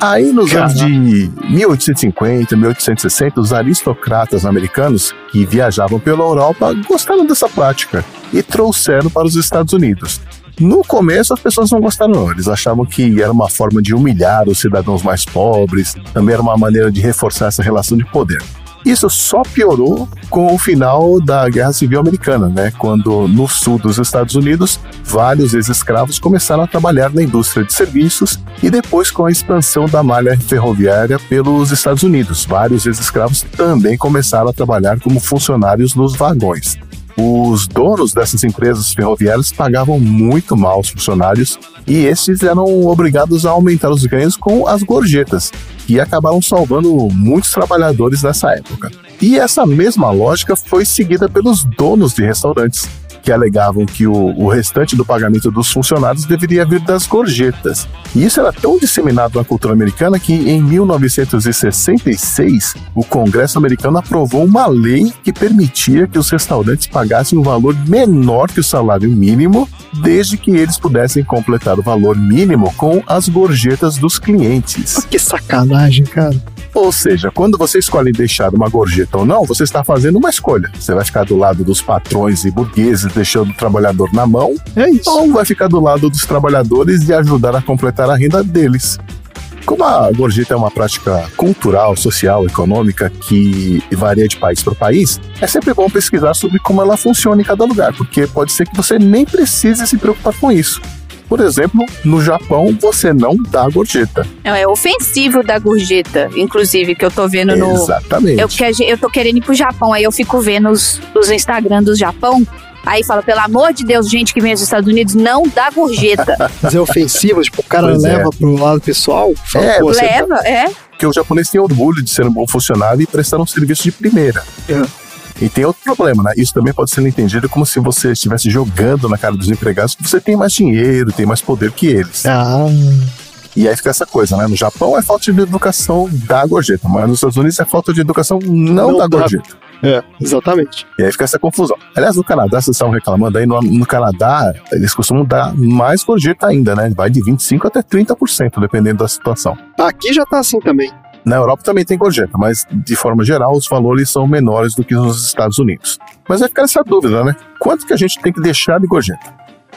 S3: Aí, nos anos de 1850, 1860, os aristocratas americanos que viajavam pela Europa gostaram dessa prática e trouxeram para os Estados Unidos. No começo, as pessoas não gostaram, não. Eles achavam que era uma forma de humilhar os cidadãos mais pobres, também era uma maneira de reforçar essa relação de poder. Isso só piorou com o final da Guerra Civil Americana, né? Quando no sul dos Estados Unidos, vários ex-escravos começaram a trabalhar na indústria de serviços e depois com a expansão da malha ferroviária pelos Estados Unidos, vários ex-escravos também começaram a trabalhar como funcionários nos vagões. Os donos dessas empresas ferroviárias pagavam muito mal os funcionários e esses eram obrigados a aumentar os ganhos com as gorjetas, que acabaram salvando muitos trabalhadores nessa época. E essa mesma lógica foi seguida pelos donos de restaurantes, que alegavam que o, o restante do pagamento dos funcionários deveria vir das gorjetas. E isso era tão disseminado na cultura americana que, em 1966, o Congresso americano aprovou uma lei que permitia que os restaurantes pagassem um valor menor que o salário mínimo, desde que eles pudessem completar o valor mínimo com as gorjetas dos clientes.
S2: Que sacanagem, cara.
S3: Ou seja, quando você escolhe deixar uma gorjeta ou não, você está fazendo uma escolha. Você vai ficar do lado dos patrões e burgueses, deixando o trabalhador na mão,
S2: É isso.
S3: ou vai ficar do lado dos trabalhadores e ajudar a completar a renda deles. Como a gorjeta é uma prática cultural, social, econômica que varia de país para país, é sempre bom pesquisar sobre como ela funciona em cada lugar, porque pode ser que você nem precise se preocupar com isso. Por exemplo, no Japão você não dá gorjeta.
S4: Não, é ofensivo da gorjeta, inclusive, que eu tô vendo no.
S3: Exatamente.
S4: Eu, que eu tô querendo ir pro Japão, aí eu fico vendo os, os Instagram do Japão. Aí fala, pelo amor de Deus, gente que vem dos Estados Unidos, não dá gorjeta.
S2: Mas é ofensivo, tipo, o cara
S3: Pois é.
S2: leva pro lado pessoal. Fala,
S3: É,
S2: pô, você tá-
S4: Leva, é.
S3: Porque o japonês tem orgulho de ser um bom funcionário e prestar um serviço de primeira.
S2: É.
S3: E tem outro problema, né? Isso também pode ser entendido como se você estivesse jogando na cara dos empregados que você tem mais dinheiro, tem mais poder que eles.
S2: Ah,
S3: E aí fica essa coisa, né? No Japão é falta de educação da gorjeta, mas nos Estados Unidos é falta de educação não,
S2: Não
S3: da
S2: dá.
S3: gorjeta.
S2: é, exatamente.
S3: E aí fica essa confusão. Aliás, no Canadá, vocês estavam reclamando aí, no, no Canadá, eles costumam dar mais gorjeta ainda, né? Vai de 25% até 30%, dependendo da situação.
S2: Aqui já tá assim também.
S3: Na Europa também tem gorjeta, mas de forma geral os valores são menores do que nos Estados Unidos. Mas vai ficar essa dúvida, né? Quanto que a gente tem que deixar de gorjeta?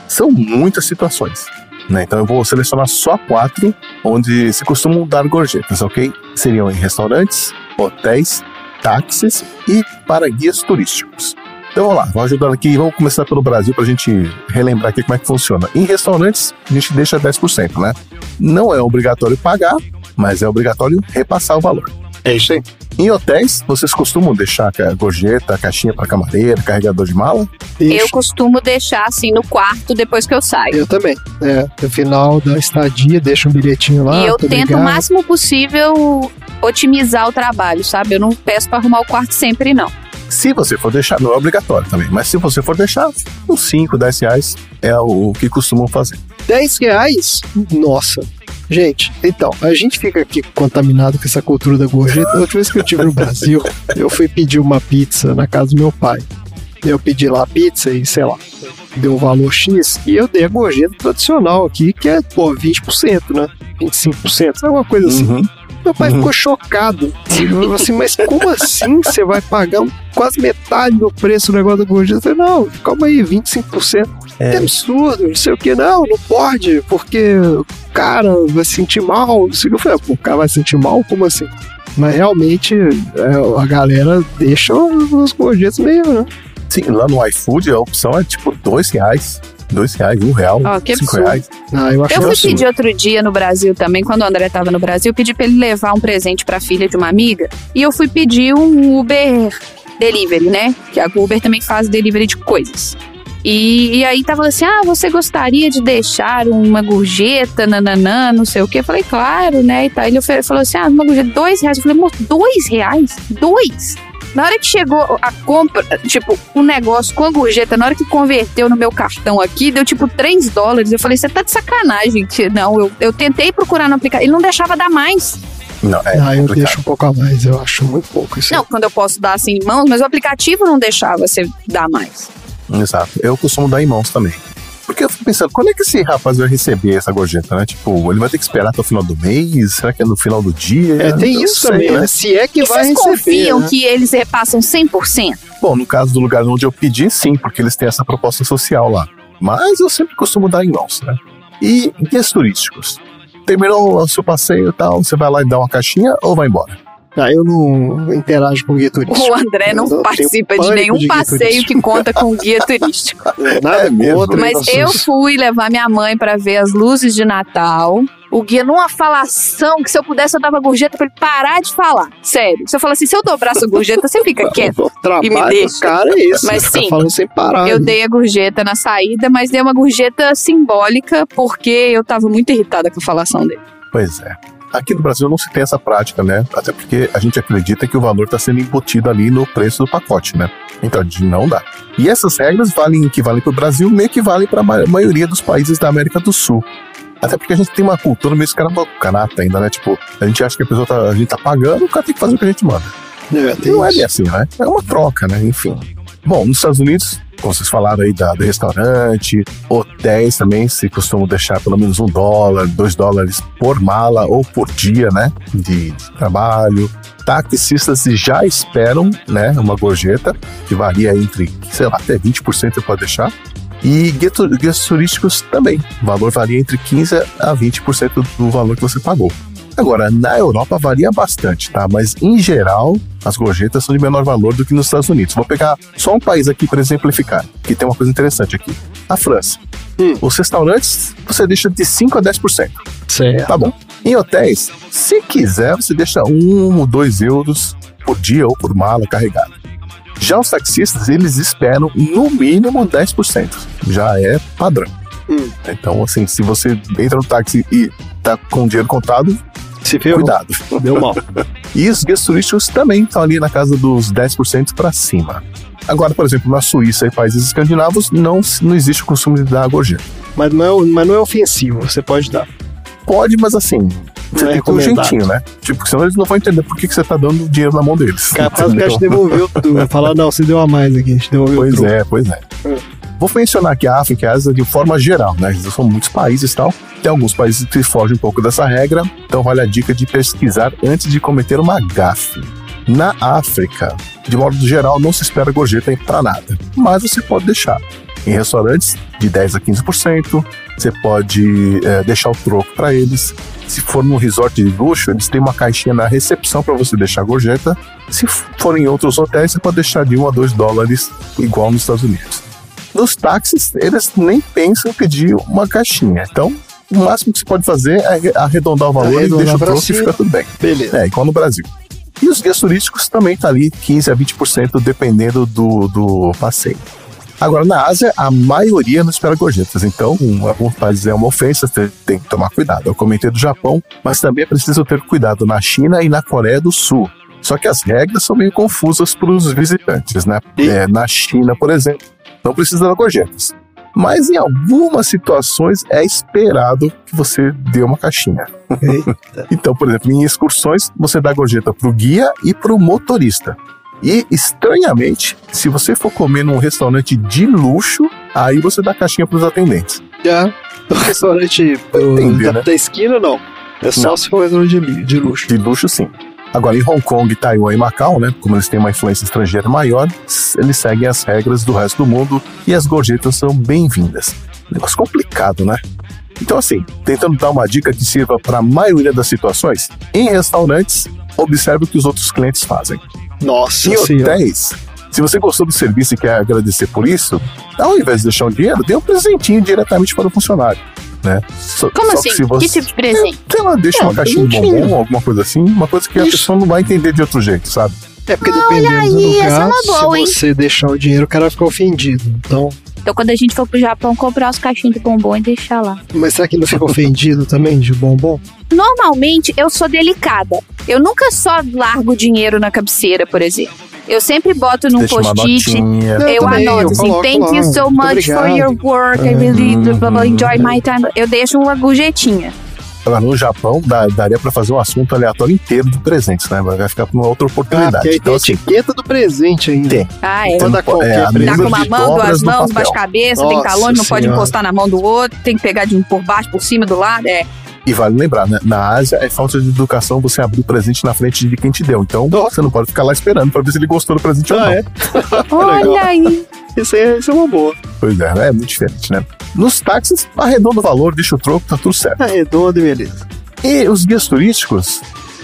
S3: São muitas situações. Né? Então eu vou selecionar só quatro onde se costumam dar gorjetas, ok? Seriam em restaurantes, hotéis, táxis e para guias turísticos. Então vamos lá, vou ajudando aqui, vamos começar pelo Brasil para a gente relembrar aqui como é que funciona. Em restaurantes, a gente deixa 10%, né? Não é obrigatório pagar, mas é obrigatório repassar o valor.
S2: É isso aí.
S3: Em hotéis, vocês costumam deixar a gorjeta, a caixinha para camareira, carregador de mala?
S4: Eu costumo deixar assim no quarto depois que eu saio.
S2: Eu também. É, no final da estadia, deixa um bilhetinho lá.
S4: e eu tento o
S2: obrigado.
S4: máximo possível otimizar o trabalho, sabe? Eu não peço pra arrumar o quarto sempre, não.
S3: Se você for deixar, não é obrigatório também, mas se você for deixar, uns 5, 10 reais é o que costumam fazer.
S2: 10 reais? Nossa. Gente, então, a gente fica aqui contaminado com essa cultura da gorjeta. A última vez que eu estive no Brasil, eu fui pedir uma pizza na casa do meu pai. Eu pedi lá a pizza e, sei lá, deu um valor X e eu dei a gorjeta tradicional aqui, que é, pô, 20%, né? 25%, alguma coisa assim.
S3: Uhum.
S2: Meu pai ficou chocado. Ele falou assim, mas como assim você vai pagar quase metade do preço do negócio da gorjeta? Eu falei, não, calma aí, 25%. É. absurdo, não sei o que, não, não pode, porque o cara vai se sentir mal. Eu falei, "Pô, o cara vai se sentir mal? Como assim? Mas realmente é, a galera deixa os gorjetas meio, né?
S3: Sim, lá no iFood a opção é tipo dois reais. Dois reais, um real,
S4: Ó, que
S3: cinco
S4: absurdo.
S3: reais.
S2: Ah, eu acho
S4: Eu fui
S2: absurdo.
S4: pedir outro dia no Brasil também, quando o André tava no Brasil, eu pedi pra ele levar um presente pra filha de uma amiga. E eu fui pedir um Uber Delivery, né? Que a Uber também faz delivery de coisas. E, e aí tava assim: ah, você gostaria de deixar uma gorjeta, nananã, não sei o quê? Eu falei, claro, né? E tal. Ele falou assim: ah, uma gorjeta, dois reais. Eu falei, moço, dois reais? Dois? Na hora que chegou a compra, tipo, o negócio com a gorjeta, na hora que converteu no meu cartão aqui, deu tipo 3 dólares. Eu falei, você tá de sacanagem, tia. Não, eu, eu tentei procurar no aplicativo. Ele não deixava dar mais.
S3: Não, é
S2: Ah, eu
S3: complicado.
S2: deixo um pouco a mais, eu acho muito pouco isso. aí.
S4: Não, quando eu posso dar assim em mãos, mas o aplicativo não deixava você dar mais.
S3: Exato. Eu costumo dar em mãos também. Porque eu fico pensando, quando é que esse rapaz vai receber essa gorjeta, né? Tipo, ele vai ter que esperar até o final do mês? Será que é no final do dia?
S2: É, tem
S3: Eu
S2: isso
S3: sei,
S2: também, né? Se é que
S4: E
S2: vai
S4: vocês
S2: receber.
S4: confiam
S2: né?
S4: que eles repassam 100%?
S3: Bom, no caso do lugar onde eu pedi, sim, porque eles têm essa proposta social lá. Mas eu sempre costumo dar em mãos, né? E guias turísticos. Terminou o seu passeio e tal, você vai lá e dá uma caixinha ou vai embora?
S2: Ah, eu não interajo com guia turístico.
S4: O André não
S2: tenho
S4: participa de nenhum
S2: guia
S4: passeio que conta com guia turístico.
S2: Nada
S3: É mesmo?
S4: Mas eu fui levar minha mãe pra ver as luzes de Natal. O guia numa falação que se eu pudesse eu dava gorjeta pra ele parar de falar. Sério. Se eu falar assim, se eu dobrar essa gorjeta, você fica quieto.
S2: Trabalho
S4: e me deixa.
S2: cara é esse.
S4: Mas sim,
S2: falando sem parar.
S4: Eu
S2: né?
S4: dei a gorjeta na saída, mas dei uma gorjeta simbólica porque eu tava muito irritada com a falação dele.
S3: Pois é. Aqui no Brasil não se tem essa prática, né? Até porque a gente acredita que o valor está sendo embutido ali no preço do pacote, né? Então, de não dá. E essas regras valem que valem para o Brasil, meio que valem para a maioria dos países da América do Sul. Até porque a gente tem uma cultura meio escravocrata ainda, né? Tipo, a gente acha que a pessoa tá, a gente tá pagando, o cara tem que fazer o que a gente manda.
S2: É,
S3: Não é bem assim, né? É uma troca, né? Enfim. Bom, nos Estados Unidos, como vocês falaram aí da, do restaurante, hotéis também se costumam deixar pelo menos um dólar, dois dólares por mala ou por dia, né? De, de trabalho. Taxistas já esperam, né? Uma gorjeta que varia entre, sei lá, até 20% você pode deixar. E guias turísticos também. O valor varia entre 15% a 20% do valor que você pagou. Agora, na Europa varia bastante, tá? Mas em geral, as gorjetas são de menor valor do que nos Estados Unidos. Vou pegar só um país aqui para exemplificar, que tem uma coisa interessante aqui. A França. Os restaurantes, você deixa de 5% a 10%.
S2: Certo.
S3: Tá bom. Em hotéis, se quiser, você deixa um ou dois euros por dia ou por mala carregada. Já os taxistas, eles esperam no mínimo 10%. Já é padrão. Então, assim, se você entra no táxi e tá com o dinheiro contado,
S2: Se ferrou.
S3: cuidado.
S2: Deu mal.
S3: E os guias turísticos também estão ali na casa dos 10% para cima. Agora, por exemplo, na Suíça e países escandinavos, não, não existe o costume de dar gorjeta.
S2: Mas não, é, mas não é ofensivo, você pode dar.
S3: Pode, mas assim, você
S2: Não é
S3: tem que ter um jeitinho, né? Tipo, senão eles não vão entender por que, que você tá dando dinheiro na mão deles.
S2: Capaz que a gente devolveu tudo. Vai falar, não, você deu a mais aqui, a gente devolveu
S3: Pois
S2: tudo.
S3: é, pois é. Vou mencionar aqui a África e a Ásia de forma geral, né? São muitos países e tal. Tem alguns países que fogem um pouco dessa regra, então vale a dica de pesquisar antes de cometer uma gafe. Na África, de modo geral, não se espera gorjeta para nada, mas você pode deixar. Em restaurantes, de 10 a 15%, você pode eh, deixar o troco para eles. Se for num resort de luxo, eles têm uma caixinha na recepção para você deixar a gorjeta. Se for em outros hotéis, você pode deixar de 1 a 2 dólares, igual nos Estados Unidos. Nos táxis, eles nem pensam em pedir uma caixinha. Então, o máximo que você pode fazer é arredondar o valor
S2: Arredondar
S3: e deixa o troco e fica tudo bem.
S2: Beleza.
S3: É, igual no Brasil. E os guias turísticos também tá ali 15 a 20% dependendo do, do passeio. Agora, na Ásia, a maioria não espera gorjetas, então alguns países é uma ofensa, tem que tomar cuidado. Eu comentei do Japão, mas também é preciso ter cuidado na China e na Coreia do Sul. Só que as regras são meio confusas para os visitantes, né? É, na China, por exemplo, não precisa dar gorjetas. Mas em algumas situações é esperado que você dê uma caixinha. então, por exemplo, em excursões, você dá gorjeta pro guia e pro motorista. E, estranhamente, se você for comer num restaurante de luxo, aí você dá caixinha pros atendentes.
S2: É. No restaurante do-
S3: Entender,
S2: da,
S3: né?
S2: da esquina, não. É só
S3: Não.
S2: se for restaurante de, de luxo.
S3: De luxo, sim. Agora, em Hong Kong, Taiwan e Macau, né, como eles têm uma influência estrangeira maior, eles seguem as regras do resto do mundo e as gorjetas são bem-vindas. Negócio complicado, né? Então, assim, tentando dar uma dica que sirva para a maioria das situações, em restaurantes, observe o que os outros clientes fazem.
S2: Nossa
S3: Em
S2: Senhora.
S3: hotéis, se você gostou do serviço e quer agradecer por isso, ao invés de deixar o dinheiro, dê um presentinho diretamente para o funcionário. Né? Só-
S4: Como
S3: só
S4: assim?
S3: que se você-
S4: Que tipo de presente?
S3: sei lá, deixa
S4: É,
S3: uma
S4: um
S3: caixinha de bombom, alguma coisa assim, uma coisa que a pessoa não vai entender de outro jeito, sabe?
S2: É porque
S4: Olha
S2: dependendo
S4: aí,
S2: do
S4: essa é boa, hein?
S2: se você deixar o dinheiro, o cara vai ficar ofendido. Então,
S4: Então, quando a gente for pro Japão, comprar os caixinhos de bombom e deixar lá.
S2: mas será que ele não fica ofendido também de bombom?
S4: Normalmente, eu sou delicada. Eu nunca só largo dinheiro na cabeceira, por exemplo. Eu sempre boto num post-it. Eu,
S2: também,
S4: anoto
S2: eu
S4: assim,
S2: coloco
S4: thank you so much for your work. I really blah, blah, enjoy my time. Eu deixo uma gorjetinha.
S3: No Japão, dá- daria pra fazer um assunto aleatório inteiro de presentes, né? Vai ficar pra uma outra
S2: Ah,
S3: oportunidade.
S2: aí tem
S3: então, assim,
S2: etiqueta do presente ainda.
S3: tem.
S4: Ah, é.
S2: Qualquer
S3: é, a
S2: presente.
S4: Tá com uma mão, duas mãos, baixa cabeça, tem
S2: Nossa
S4: longe, não pode encostar na mão do outro, tem que pegar de um por baixo, por cima, do lado. É.
S3: E vale lembrar, né? Na Ásia é falta de educação você abrir o presente na frente de quem te deu. Então, você não pode ficar lá esperando pra ver se ele gostou do presente ou
S2: Ah,
S3: não.
S2: é?
S4: Olha aí.
S2: Isso aí isso é uma boa.
S3: Pois é, é muito diferente, né? Nos táxis, arredonda o valor, deixa o troco, tá tudo certo.
S2: Arredonda e beleza.
S3: E os guias turísticos,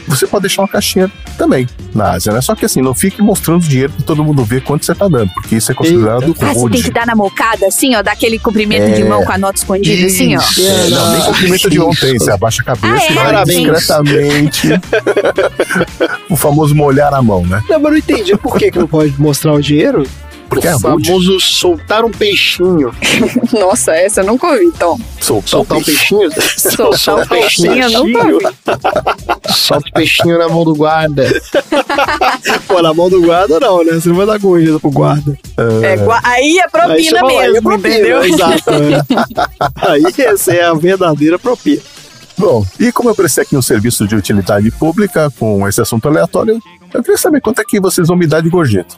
S3: você pode deixar uma caixinha também na Ásia, né? Só que assim, não fique mostrando dinheiro pra todo mundo ver quanto você tá dando, porque isso é considerado
S4: Ah, você
S3: rude.
S4: tem que dar na mocada, assim, ó, dar aquele comprimento de
S3: É.
S4: mão com a nota escondida, assim, ó.
S3: É, não, nem cumprimento de ontem, você abaixa a cabeça
S4: Ah, é?
S3: e vai
S2: Parabéns.
S3: discretamente. o famoso molhar a mão, né?
S2: Não, mas não entendi por que, que não pode mostrar o dinheiro.
S3: Porque é
S1: o
S3: rude.
S1: famoso soltar um peixinho.
S4: Nossa, essa eu nunca ouvi, então.
S3: Soltar,
S1: Soltar um peixinho?
S4: Soltar um peixinho, eu nunca ouvi.
S1: Solta o peixinho na mão do guarda.
S2: Pô, na mão do guarda não, né? Você não vai dar gorjeta pro guarda.
S4: É, gua- aí é propina
S2: aí é
S4: mesmo,
S2: propina,
S4: entendeu?
S2: Exato. é. Aí essa é a verdadeira propina.
S3: Bom, e como eu prestei aqui um serviço de utilidade pública com esse assunto aleatório, eu queria saber quanto é que vocês vão me dar de gorjeta.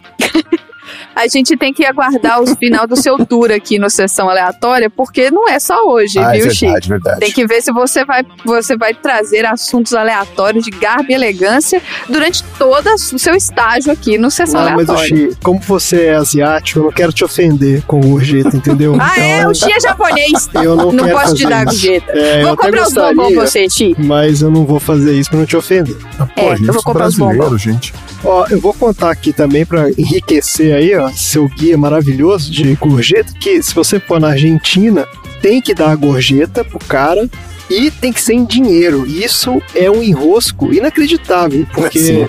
S4: A gente tem que aguardar o final do seu tour aqui no Sessão Aleatória, porque não é só hoje,
S3: Ah, é
S4: viu,
S3: verdade,
S4: Chico?
S3: verdade.
S4: Tem que ver se você vai, você vai trazer assuntos aleatórios de garbo e elegância durante todo o seu estágio aqui no Sessão
S2: Ah, mas o
S4: Aleatória.
S2: Xi, como você é asiático, eu não quero te ofender com gorjeta, entendeu?
S4: Ah, é? O Xi é japonês.
S2: Eu não, quero
S4: posso te dar gorjeta.
S2: É, eu
S4: Vou comprar os bombons pra você, Xi.
S2: Mas eu não vou fazer isso pra não te ofender.
S4: É,
S3: Pô, gente,
S4: eu vou
S3: sou
S4: comprar os bombons.
S3: gente.
S2: Ó, eu vou contar aqui também pra enriquecer aí, ó, seu guia maravilhoso de gorjeta, que se você for na Argentina, tem que dar a gorjeta pro cara e tem que ser em dinheiro. Isso é um enrosco inacreditável, porque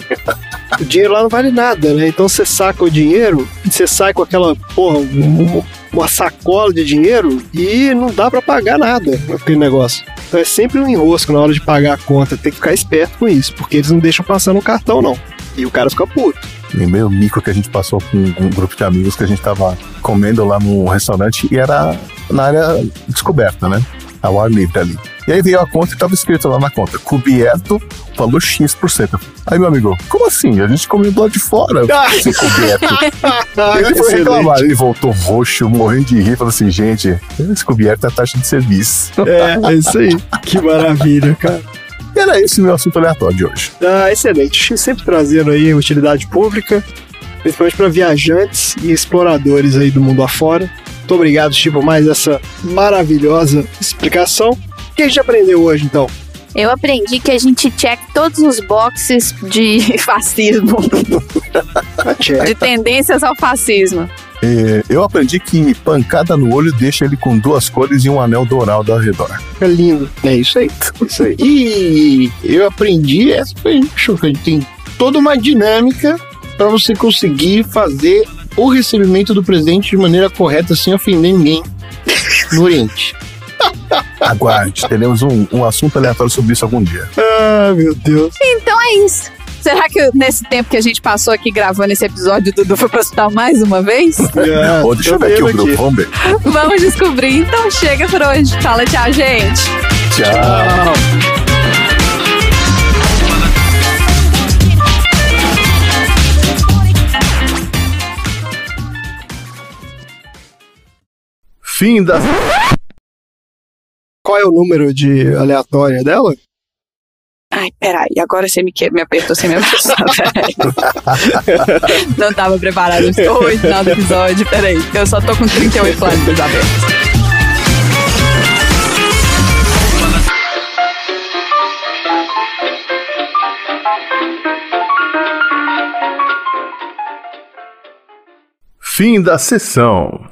S2: o dinheiro lá não vale nada, né? Então você saca o dinheiro e você sai com aquela, porra, um- uma sacola de dinheiro e não dá pra pagar nada aquele negócio. Então é sempre um enrosco na hora de pagar a conta. Tem que ficar esperto com isso, porque eles não deixam passar no cartão, não. E o cara fica puto.
S3: Lembrei o mico que a gente passou com um grupo de amigos que a gente tava comendo lá no restaurante e era na área descoberta, né? Ao ar livre ali. E aí veio a conta e tava escrito lá na conta, coberto, falou X%. Aí meu amigo, como assim? A gente comeu do lado de fora. Sem coberto. ele foi reclamar, ele voltou roxo, morrendo de rir, falou assim, gente, esse coberto é a taxa de serviço.
S2: É, é isso aí. Que maravilha, cara.
S3: Era esse o meu assunto aleatório de hoje.
S2: Ah, excelente. Sempre trazendo aí utilidade pública, principalmente para viajantes e exploradores aí do mundo afora. Muito obrigado, Chico, por mais essa maravilhosa explicação. O que a gente aprendeu hoje, então?
S4: Eu aprendi que a gente check todos os boxes de fascismo, de tendências ao fascismo.
S3: É, eu aprendi que pancada no olho deixa ele com duas cores e um anel dourado ao redor.
S2: É lindo.
S1: É isso aí. Isso aí. E eu aprendi, essa foi. Tem toda uma dinâmica para você conseguir fazer o recebimento do presente de maneira correta, sem ofender ninguém no Oriente.
S3: Aguarde, teremos um, um assunto aleatório sobre isso algum dia.
S2: Ah, meu Deus.
S4: Então é isso. Será que nesse tempo que a gente passou aqui gravando esse episódio, o Dudu foi pro hospital mais uma vez?
S3: É, Ô, deixa eu ver aqui o grupo, vamos ver.
S4: Vamos descobrir. Então chega por hoje. Fala tchau, gente.
S3: Tchau. Fim da.
S2: Qual é o número de aleatória dela?
S9: Ai, peraí, agora você me, que- me apertou sem me apertar, peraí. Não tava preparado o final do episódio, peraí. Eu só tô com 38 plantas abertas.
S3: Fim da sessão.